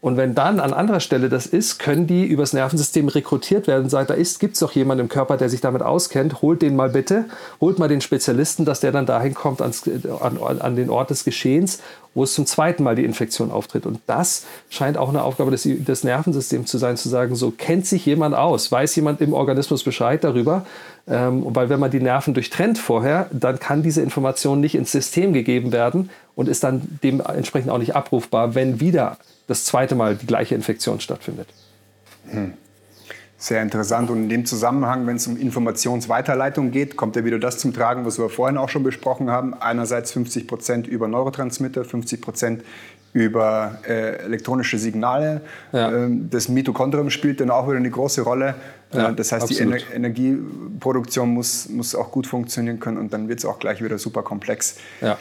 Speaker 1: Und wenn dann an anderer Stelle das ist, können die übers Nervensystem rekrutiert werden. Sagt, da ist, gibt es doch jemanden im Körper, der sich damit auskennt. Holt den mal bitte, holt mal den Spezialisten, dass der dann dahin kommt ans, an, an den Ort des Geschehens, wo es zum zweiten Mal die Infektion auftritt. Und das scheint auch eine Aufgabe des, des Nervensystems zu sein, zu sagen, so kennt sich jemand aus, weiß jemand im Organismus Bescheid darüber. Ähm, weil wenn man die Nerven durchtrennt vorher, dann kann diese Information nicht ins System gegeben werden und ist dann dementsprechend auch nicht abrufbar, wenn wieder das zweite Mal die gleiche Infektion stattfindet. Hm.
Speaker 2: Sehr interessant. Und in dem Zusammenhang, wenn es um Informationsweiterleitung geht, kommt ja wieder das zum Tragen, was wir vorhin auch schon besprochen haben. Einerseits 50 Prozent über Neurotransmitter, 50 Prozent über äh, elektronische Signale. Ja. Ähm, das Mitochondrium spielt dann auch wieder eine große Rolle. Äh, ja, das heißt, absolut. die Ener Energieproduktion muss, muss auch gut funktionieren können und dann wird es auch gleich wieder super komplex. Ja.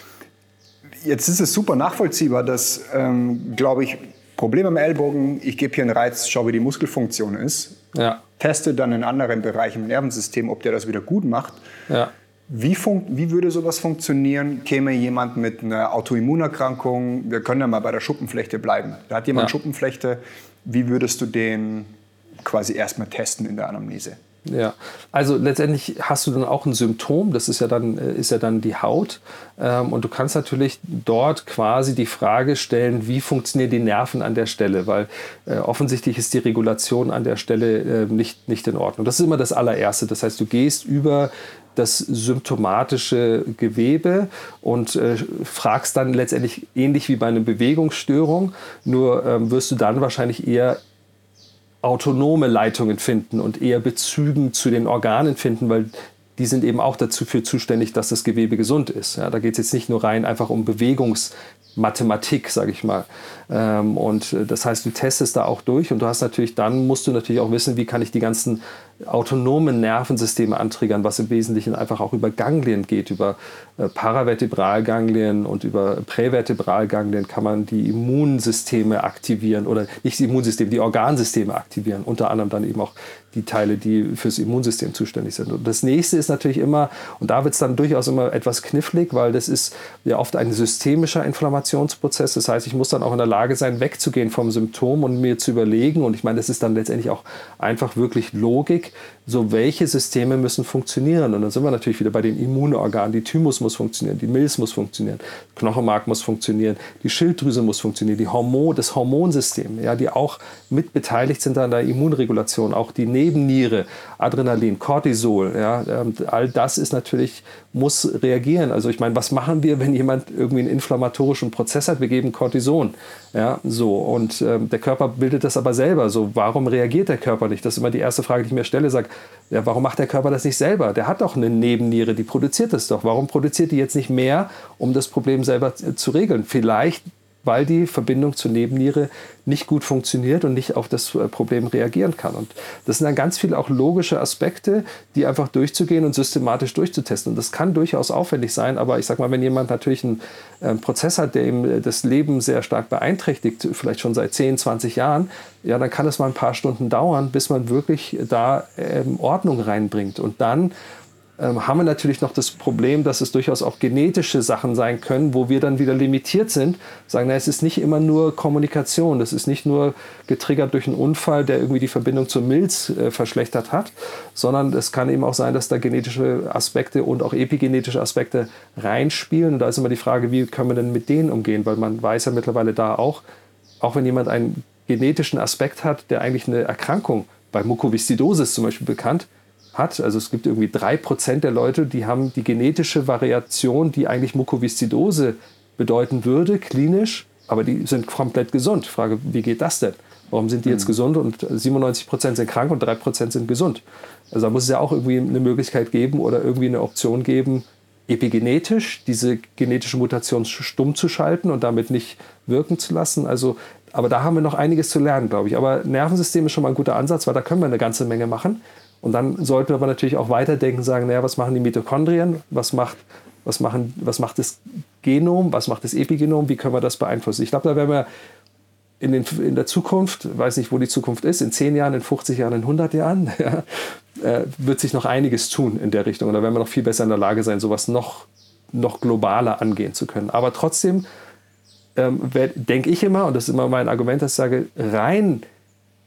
Speaker 2: Jetzt ist es super nachvollziehbar, dass, ähm, glaube ich, Problem am Ellbogen, ich gebe hier einen Reiz, schau, wie die Muskelfunktion ist. Ja. Teste dann in anderen Bereichen im Nervensystem, ob der das wieder gut macht. Ja. Wie, wie, würde sowas funktionieren? Käme jemand mit einer Autoimmunerkrankung, wir können ja mal bei der Schuppenflechte bleiben. Da hat jemand ja. Schuppenflechte, wie würdest du den quasi erstmal testen in der Anamnese?
Speaker 1: Ja, also letztendlich hast du dann auch ein Symptom, das ist ja dann, äh, ist ja dann die Haut. Ähm, und du kannst natürlich dort quasi die Frage stellen, wie funktionieren die Nerven an der Stelle, weil äh, offensichtlich ist die Regulation an der Stelle äh, nicht, nicht in Ordnung. Das ist immer das allererste. Das heißt, du gehst über das symptomatische Gewebe und äh, fragst dann letztendlich ähnlich wie bei einer Bewegungsstörung, nur ähm, wirst du dann wahrscheinlich eher autonome Leitungen finden und eher Bezügen zu den Organen finden, weil die sind eben auch dafür zuständig, dass das Gewebe gesund ist. Ja, da geht es jetzt nicht nur rein einfach um Bewegungsmathematik, sage ich mal. Ähm, und äh, das heißt, du testest da auch durch und du hast natürlich, dann musst du natürlich auch wissen, wie kann ich die ganzen autonomen Nervensysteme antriggern, was im Wesentlichen einfach auch über Ganglien geht, über äh, Paravertebralganglien und über Prävertebralganglien kann man die Immunsysteme aktivieren oder nicht die Immunsysteme, die Organsysteme aktivieren, unter anderem dann eben auch die Teile, die fürs Immunsystem zuständig sind. Und das nächste ist natürlich immer, und da wird es dann durchaus immer etwas knifflig, weil das ist ja oft ein systemischer Inflammationsprozess. Das heißt, ich muss dann auch in der Lage sein, wegzugehen vom Symptom und mir zu überlegen, und ich meine, das ist dann letztendlich auch einfach wirklich Logik, so welche Systeme müssen funktionieren. Und dann sind wir natürlich wieder bei den Immunorganen. Die Thymus muss funktionieren, die Milz muss funktionieren, Knochenmark muss funktionieren, die Schilddrüse muss funktionieren, die Hormon, das Hormonsystem, ja, die auch mit beteiligt sind an der Immunregulation, auch die Nebenniere, Adrenalin, Cortisol, ja, ähm, all das ist natürlich, muss reagieren. Also ich meine, was machen wir, wenn jemand irgendwie einen inflammatorischen Prozess hat? Wir geben Cortison, ja, so. Und ähm, der Körper bildet das aber selber. So, warum reagiert der Körper nicht? Das ist immer die erste Frage, die ich mir stelle. Sag, ja, warum macht der Körper das nicht selber? Der hat doch eine Nebenniere, die produziert das doch. Warum produziert die jetzt nicht mehr, um das Problem selber zu regeln? Vielleicht weil die Verbindung zur Nebenniere nicht gut funktioniert und nicht auf das äh, Problem reagieren kann. Und das sind dann ganz viele auch logische Aspekte, die einfach durchzugehen und systematisch durchzutesten. Und das kann durchaus aufwendig sein, aber ich sage mal, wenn jemand natürlich einen, ähm, Prozess hat, der ihm äh, das Leben sehr stark beeinträchtigt, vielleicht schon seit 10, 20 Jahren, ja, dann kann es mal ein paar Stunden dauern, bis man wirklich da ähm, Ordnung reinbringt. Und dann ähm, haben wir natürlich noch das Problem, dass es durchaus auch genetische Sachen sein können, wo wir dann wieder limitiert sind. Sagen, na, es ist nicht immer nur Kommunikation, das ist nicht nur getriggert durch einen Unfall, der irgendwie die Verbindung zur Milz äh, verschlechtert hat, sondern es kann eben auch sein, dass da genetische Aspekte und auch epigenetische Aspekte reinspielen. Und da ist immer die Frage, wie können wir denn mit denen umgehen, weil man weiß ja mittlerweile da auch, auch wenn jemand einen genetischen Aspekt hat, der eigentlich eine Erkrankung bei Mukoviszidosis zum Beispiel bekannt, hat. Also es gibt irgendwie drei Prozent der Leute, die haben die genetische Variation, die eigentlich Mukoviszidose bedeuten würde, klinisch, aber die sind komplett gesund. Frage, wie geht das denn? Warum sind die jetzt mhm. gesund und 97 Prozent sind krank und 3 Prozent sind gesund? Also da muss es ja auch irgendwie eine Möglichkeit geben oder irgendwie eine Option geben, epigenetisch diese genetische Mutation stumm zu schalten und damit nicht wirken zu lassen. Also, aber da haben wir noch einiges zu lernen, glaube ich. Aber Nervensystem ist schon mal ein guter Ansatz, weil da können wir eine ganze Menge machen. Und dann sollten wir aber natürlich auch weiterdenken, sagen, naja, was machen die Mitochondrien, was macht, was, machen, was macht das Genom, was macht das Epigenom, wie können wir das beeinflussen. Ich glaube, da werden wir in, den, in der Zukunft, weiß nicht, wo die Zukunft ist, in 10 Jahren, in 50 Jahren, in 100 Jahren, ja, äh, wird sich noch einiges tun in der Richtung. Und da werden wir noch viel besser in der Lage sein, sowas noch, noch globaler angehen zu können. Aber trotzdem ähm, denke ich immer, und das ist immer mein Argument, dass ich sage, rein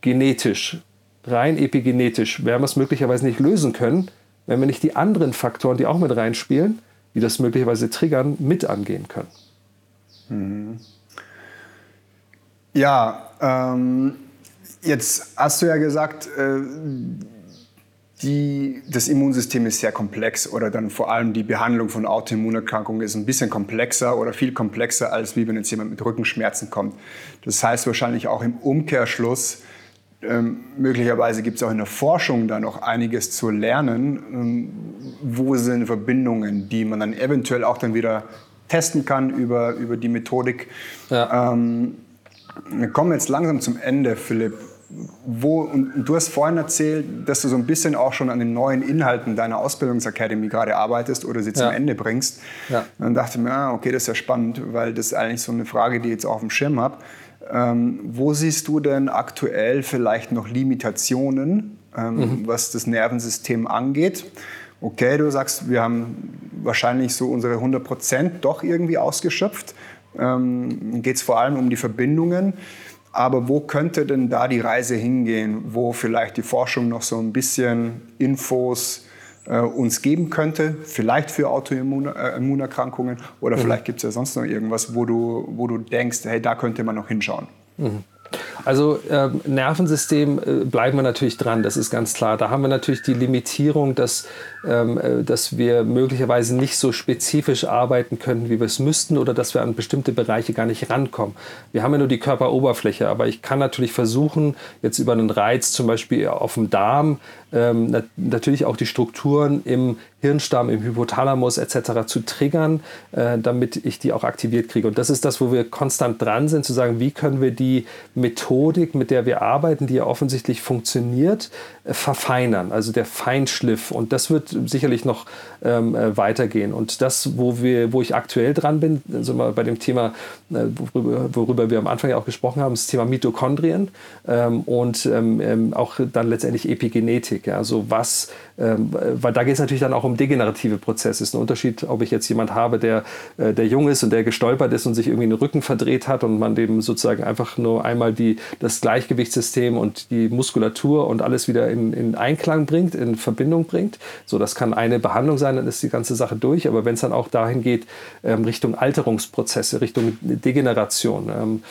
Speaker 1: genetisch rein epigenetisch werden wir es möglicherweise nicht lösen können, wenn wir nicht die anderen Faktoren, die auch mit reinspielen, die das möglicherweise triggern, mit angehen können.
Speaker 2: Mhm. Ja, ähm, jetzt hast du ja gesagt, äh, die, das Immunsystem ist sehr komplex oder dann vor allem die Behandlung von Autoimmunerkrankungen ist ein bisschen komplexer oder viel komplexer, als wie wenn jetzt jemand mit Rückenschmerzen kommt. Das heißt wahrscheinlich auch im Umkehrschluss, ähm, möglicherweise gibt es auch in der Forschung da noch einiges zu lernen. Ähm, wo sind Verbindungen, die man dann eventuell auch dann wieder testen kann über, über die Methodik? Ja. Ähm, wir kommen jetzt langsam zum Ende, Philipp. Wo, und du hast vorhin erzählt, dass du so ein bisschen auch schon an den neuen Inhalten deiner Ausbildungsakademie gerade arbeitest oder sie zum ja. Ende bringst. Ja. dann dachte ich mir, ah, okay, das ist ja spannend, weil das ist eigentlich so eine Frage, die ich jetzt auch auf dem Schirm habe. Ähm, wo siehst du denn aktuell vielleicht noch Limitationen ähm, mhm. was das Nervensystem angeht. Okay, du sagst, wir haben wahrscheinlich so unsere 100 Prozent doch irgendwie ausgeschöpft. Ähm, Geht es vor allem um die Verbindungen. Aber wo könnte denn da die Reise hingehen, wo vielleicht die Forschung noch so ein bisschen Infos uns geben könnte, vielleicht für Autoimmunerkrankungen oder mhm. vielleicht gibt es ja sonst noch irgendwas, wo du, wo du denkst, hey, da könnte man noch hinschauen.
Speaker 1: Mhm. Also äh, Nervensystem äh, bleiben wir natürlich dran, das ist ganz klar. Da haben wir natürlich die Limitierung, dass, ähm, äh, dass wir möglicherweise nicht so spezifisch arbeiten können, wie wir es müssten oder dass wir an bestimmte Bereiche gar nicht rankommen. Wir haben ja nur die Körperoberfläche, aber ich kann natürlich versuchen, jetzt über einen Reiz zum Beispiel auf dem Darm ähm, nat natürlich auch die Strukturen im Hirnstamm, im Hypothalamus etc. zu triggern, äh, damit ich die auch aktiviert kriege. Und das ist das, wo wir konstant dran sind, zu sagen, wie können wir die Methodik, mit der wir arbeiten, die ja offensichtlich funktioniert, äh, verfeinern. Also der Feinschliff. Und das wird sicherlich noch ähm, äh, weitergehen. Und das, wo, wir, wo ich aktuell dran bin, also mal bei dem Thema, äh, worüber, worüber, wir am Anfang ja auch gesprochen haben, das Thema Mitochondrien ähm, und ähm, ähm auch dann letztendlich Epigenetik. Ja, also was, ähm, weil da geht es natürlich dann auch um degenerative Prozesse. Es ist ein Unterschied, ob ich jetzt jemand habe, der, äh, der jung ist und der gestolpert ist und sich irgendwie den Rücken verdreht hat und man dem sozusagen einfach nur einmal die, das Gleichgewichtssystem und die Muskulatur und alles wieder in, in Einklang bringt, in Verbindung bringt. So, das kann eine Behandlung sein, dann ist die ganze Sache durch. Aber wenn es dann auch dahin geht, ähm, Richtung Alterungsprozesse, Richtung Degeneration. Ähm,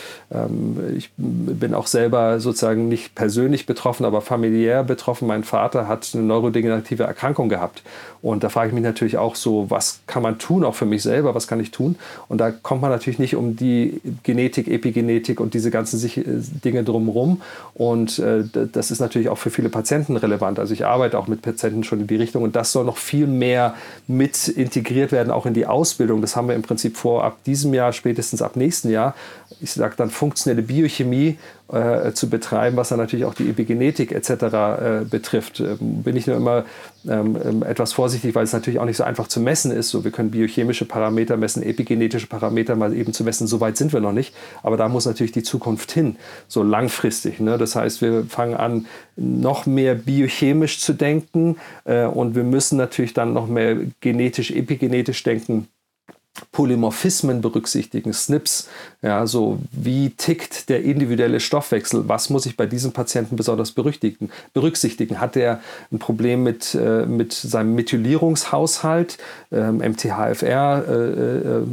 Speaker 1: ich bin auch selber sozusagen nicht persönlich betroffen, aber familiär betroffen. Mein Vater hat eine neurodegenerative Erkrankung gehabt. Und da frage ich mich natürlich auch so, was kann man tun, auch für mich selber, was kann ich tun? Und da kommt man natürlich nicht um die Genetik, Epigenetik und diese ganzen äh, Dinge drumherum. Und äh, das ist natürlich auch für viele Patienten relevant. Also ich arbeite auch mit Patienten schon in die Richtung und das soll noch viel mehr mit integriert werden, auch in die Ausbildung. Das haben wir im Prinzip vor ab diesem Jahr, spätestens ab nächsten Jahr. Ich sage dann funktionelle Biochemie äh, zu betreiben, was dann natürlich auch die Epigenetik etc. Äh, betrifft. Ähm, bin ich nur immer ähm, ähm, etwas vorsichtig, weil es natürlich auch nicht so einfach zu messen ist. So, wir können biochemische Parameter messen, epigenetische Parameter mal eben zu messen. So weit sind wir noch nicht. Aber da muss natürlich die Zukunft hin, so langfristig. Ne? Das heißt, wir fangen an, noch mehr biochemisch zu denken äh, und wir müssen natürlich dann noch mehr genetisch, epigenetisch denken Polymorphismen berücksichtigen, SNPs, ja, so wie tickt der individuelle Stoffwechsel, was muss ich bei diesem Patienten besonders berücksichtigen? Hat er ein Problem mit, äh, mit seinem Methylierungshaushalt, ähm, MTHFR, äh, äh,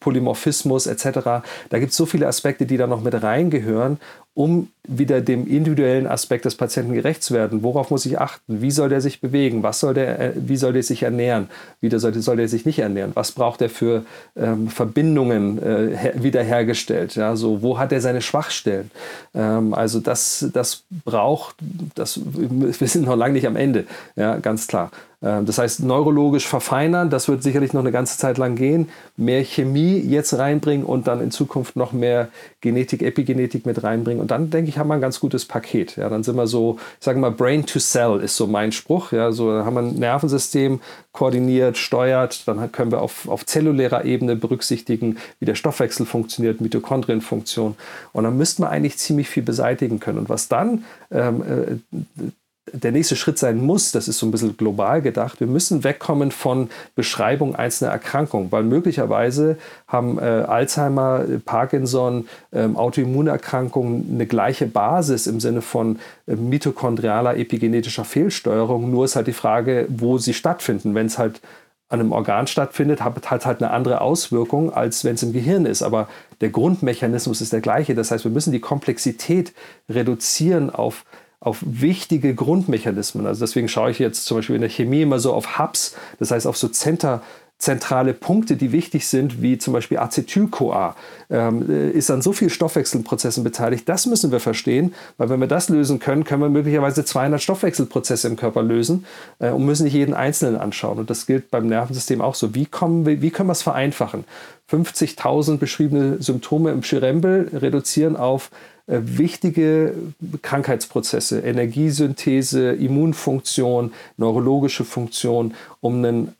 Speaker 1: Polymorphismus etc.? Da gibt es so viele Aspekte, die da noch mit reingehören um wieder dem individuellen Aspekt des Patienten gerecht zu werden. Worauf muss ich achten? Wie soll der sich bewegen? Was soll der, äh, wie soll der sich ernähren? Wie soll, soll der sich nicht ernähren? Was braucht er für ähm, Verbindungen äh, wiederhergestellt? Ja, so, wo hat er seine Schwachstellen? Ähm, also das, das braucht, das, wir sind noch lange nicht am Ende, ja, ganz klar. Ähm, das heißt, neurologisch verfeinern, das wird sicherlich noch eine ganze Zeit lang gehen. Mehr Chemie jetzt reinbringen und dann in Zukunft noch mehr Genetik, Epigenetik mit reinbringen. Und dann, denke ich, haben wir ein ganz gutes Paket. Ja, dann sind wir so, ich sage mal, Brain to Cell ist so mein Spruch. Ja, so haben wir ein Nervensystem koordiniert, steuert. Dann können wir auf, auf zellulärer Ebene berücksichtigen, wie der Stoffwechsel funktioniert, Mitochondrienfunktion. Und dann müssten wir eigentlich ziemlich viel beseitigen können. Und was dann ähm, äh, der nächste Schritt sein muss, das ist so ein bisschen global gedacht, wir müssen wegkommen von Beschreibung einzelner Erkrankungen, weil möglicherweise haben äh, Alzheimer, Parkinson, ähm, Autoimmunerkrankungen eine gleiche Basis im Sinne von äh, mitochondrialer epigenetischer Fehlsteuerung, nur ist halt die Frage, wo sie stattfinden. Wenn es halt an einem Organ stattfindet, hat, hat halt eine andere Auswirkung, als wenn es im Gehirn ist. Aber der Grundmechanismus ist der gleiche. Das heißt, wir müssen die Komplexität reduzieren auf auf wichtige Grundmechanismen. Also deswegen schaue ich jetzt zum Beispiel in der Chemie immer so auf Hubs, das heißt auf so Center, zentrale Punkte, die wichtig sind, wie zum Beispiel Acetyl-CoA, ähm, äh, ist an so vielen Stoffwechselprozessen beteiligt. Das müssen wir verstehen, weil wenn wir das lösen können, können wir möglicherweise 200 Stoffwechselprozesse im Körper lösen äh, und müssen nicht jeden einzelnen anschauen. Und das gilt beim Nervensystem auch so. Wie, kommen wir, wie können wir es vereinfachen? 50.000 beschriebene Symptome im Schirembel reduzieren auf wichtige Krankheitsprozesse, Energiesynthese, Immunfunktion, neurologische Funktion, um ein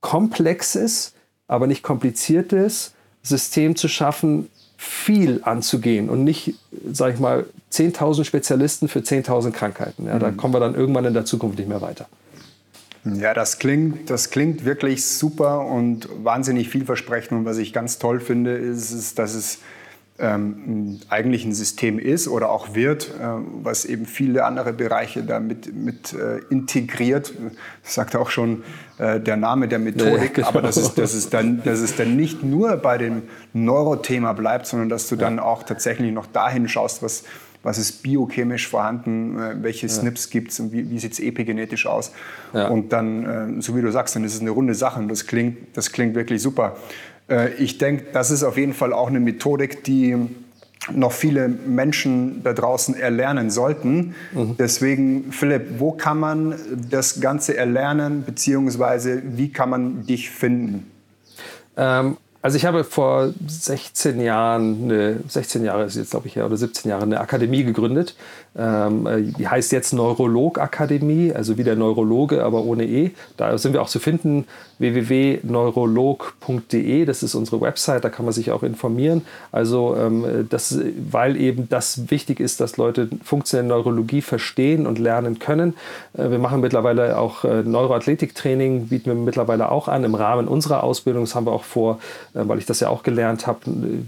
Speaker 1: komplexes, aber nicht kompliziertes System zu schaffen viel anzugehen und nicht, sage ich mal, 10.000 Spezialisten für 10.000 Krankheiten. Ja, mhm. Da kommen wir dann irgendwann in der Zukunft nicht mehr weiter.
Speaker 2: Ja, das klingt, das klingt wirklich super und wahnsinnig vielversprechend. Und was ich ganz toll finde, ist, ist dass es ähm, eigentlich ein System ist oder auch wird, äh, was eben viele andere Bereiche damit mit, äh, integriert. Das sagt auch schon äh, der Name der Methodik, ja, genau. aber dass es, dass, es dann, dass es dann nicht nur bei dem Neurothema bleibt, sondern dass du dann auch tatsächlich noch dahin schaust, was, was ist biochemisch vorhanden, äh, welche SNPs ja. gibt es und wie, wie sieht es epigenetisch aus. Ja. Und dann, äh, so wie du sagst, dann ist es eine runde Sache und das klingt, das klingt wirklich super. Äh, ich denke, das ist auf jeden Fall auch eine Methodik, die noch viele Menschen da draußen erlernen sollten. Mhm. Deswegen, Philipp, wo kann man das Ganze erlernen, beziehungsweise wie kann man dich finden?
Speaker 1: Ähm, also ich habe vor 16 Jahren, eine, 16 Jahre ist jetzt glaube ich oder 17 Jahre eine Akademie gegründet. Ähm, äh, die heißt jetzt Neurolog Akademie, also wie der Neurologe, aber ohne E. Da sind wir auch zu finden, www.neurolog.de, das ist unsere Website, da kann man sich auch informieren. Also ähm, das, weil eben das wichtig ist, dass Leute funktionelle Neurologie verstehen und lernen können. Äh, wir machen mittlerweile auch äh, Neuroathletiktraining, bieten wir mittlerweile auch an im Rahmen unserer Ausbildung. Das haben wir auch vor äh, weil ich das ja auch gelernt habe,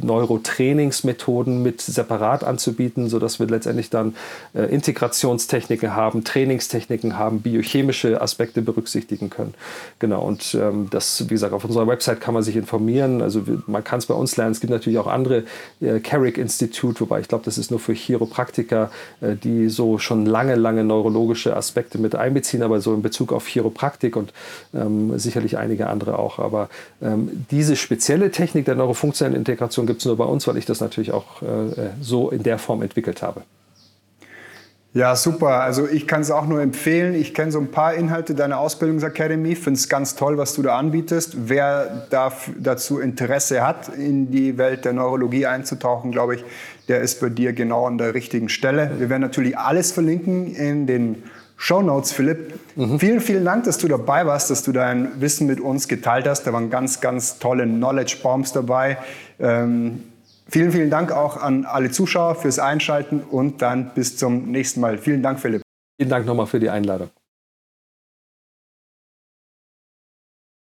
Speaker 1: Neurotrainingsmethoden mit separat anzubieten, sodass wir letztendlich dann äh, Integrationstechniken haben, Trainingstechniken haben, biochemische Aspekte berücksichtigen können. Genau, und ähm, das, wie gesagt, auf unserer Website kann man sich informieren. Also man kann es bei uns lernen. Es gibt natürlich auch andere, äh, Carrick Institute, wobei ich glaube, das ist nur für Chiropraktiker, äh, die so schon lange, lange neurologische Aspekte mit einbeziehen, aber so in Bezug auf Chiropraktik und ähm, sicherlich einige andere auch. Aber ähm, diese spezielle Technik der neurofunktionellen Integration gibt es nur bei uns, weil ich das natürlich auch äh, so in der Form entwickelt habe.
Speaker 2: Ja, super. Also ich kann es auch nur empfehlen. Ich kenne so ein paar Inhalte deiner Ausbildungsakademie. Finde es ganz toll, was du da anbietest. Wer dazu Interesse hat, in die Welt der Neurologie einzutauchen, glaube ich, der ist bei dir genau an der richtigen Stelle. Wir werden natürlich alles verlinken in den Show Notes, Philipp. Mhm. Vielen, vielen Dank, dass du dabei warst, dass du dein Wissen mit uns geteilt hast. Da waren ganz, ganz tolle Knowledge Bombs dabei. Ähm, vielen, vielen Dank auch an alle Zuschauer fürs Einschalten und dann bis zum nächsten Mal. Vielen Dank, Philipp.
Speaker 1: Vielen Dank nochmal für die Einladung.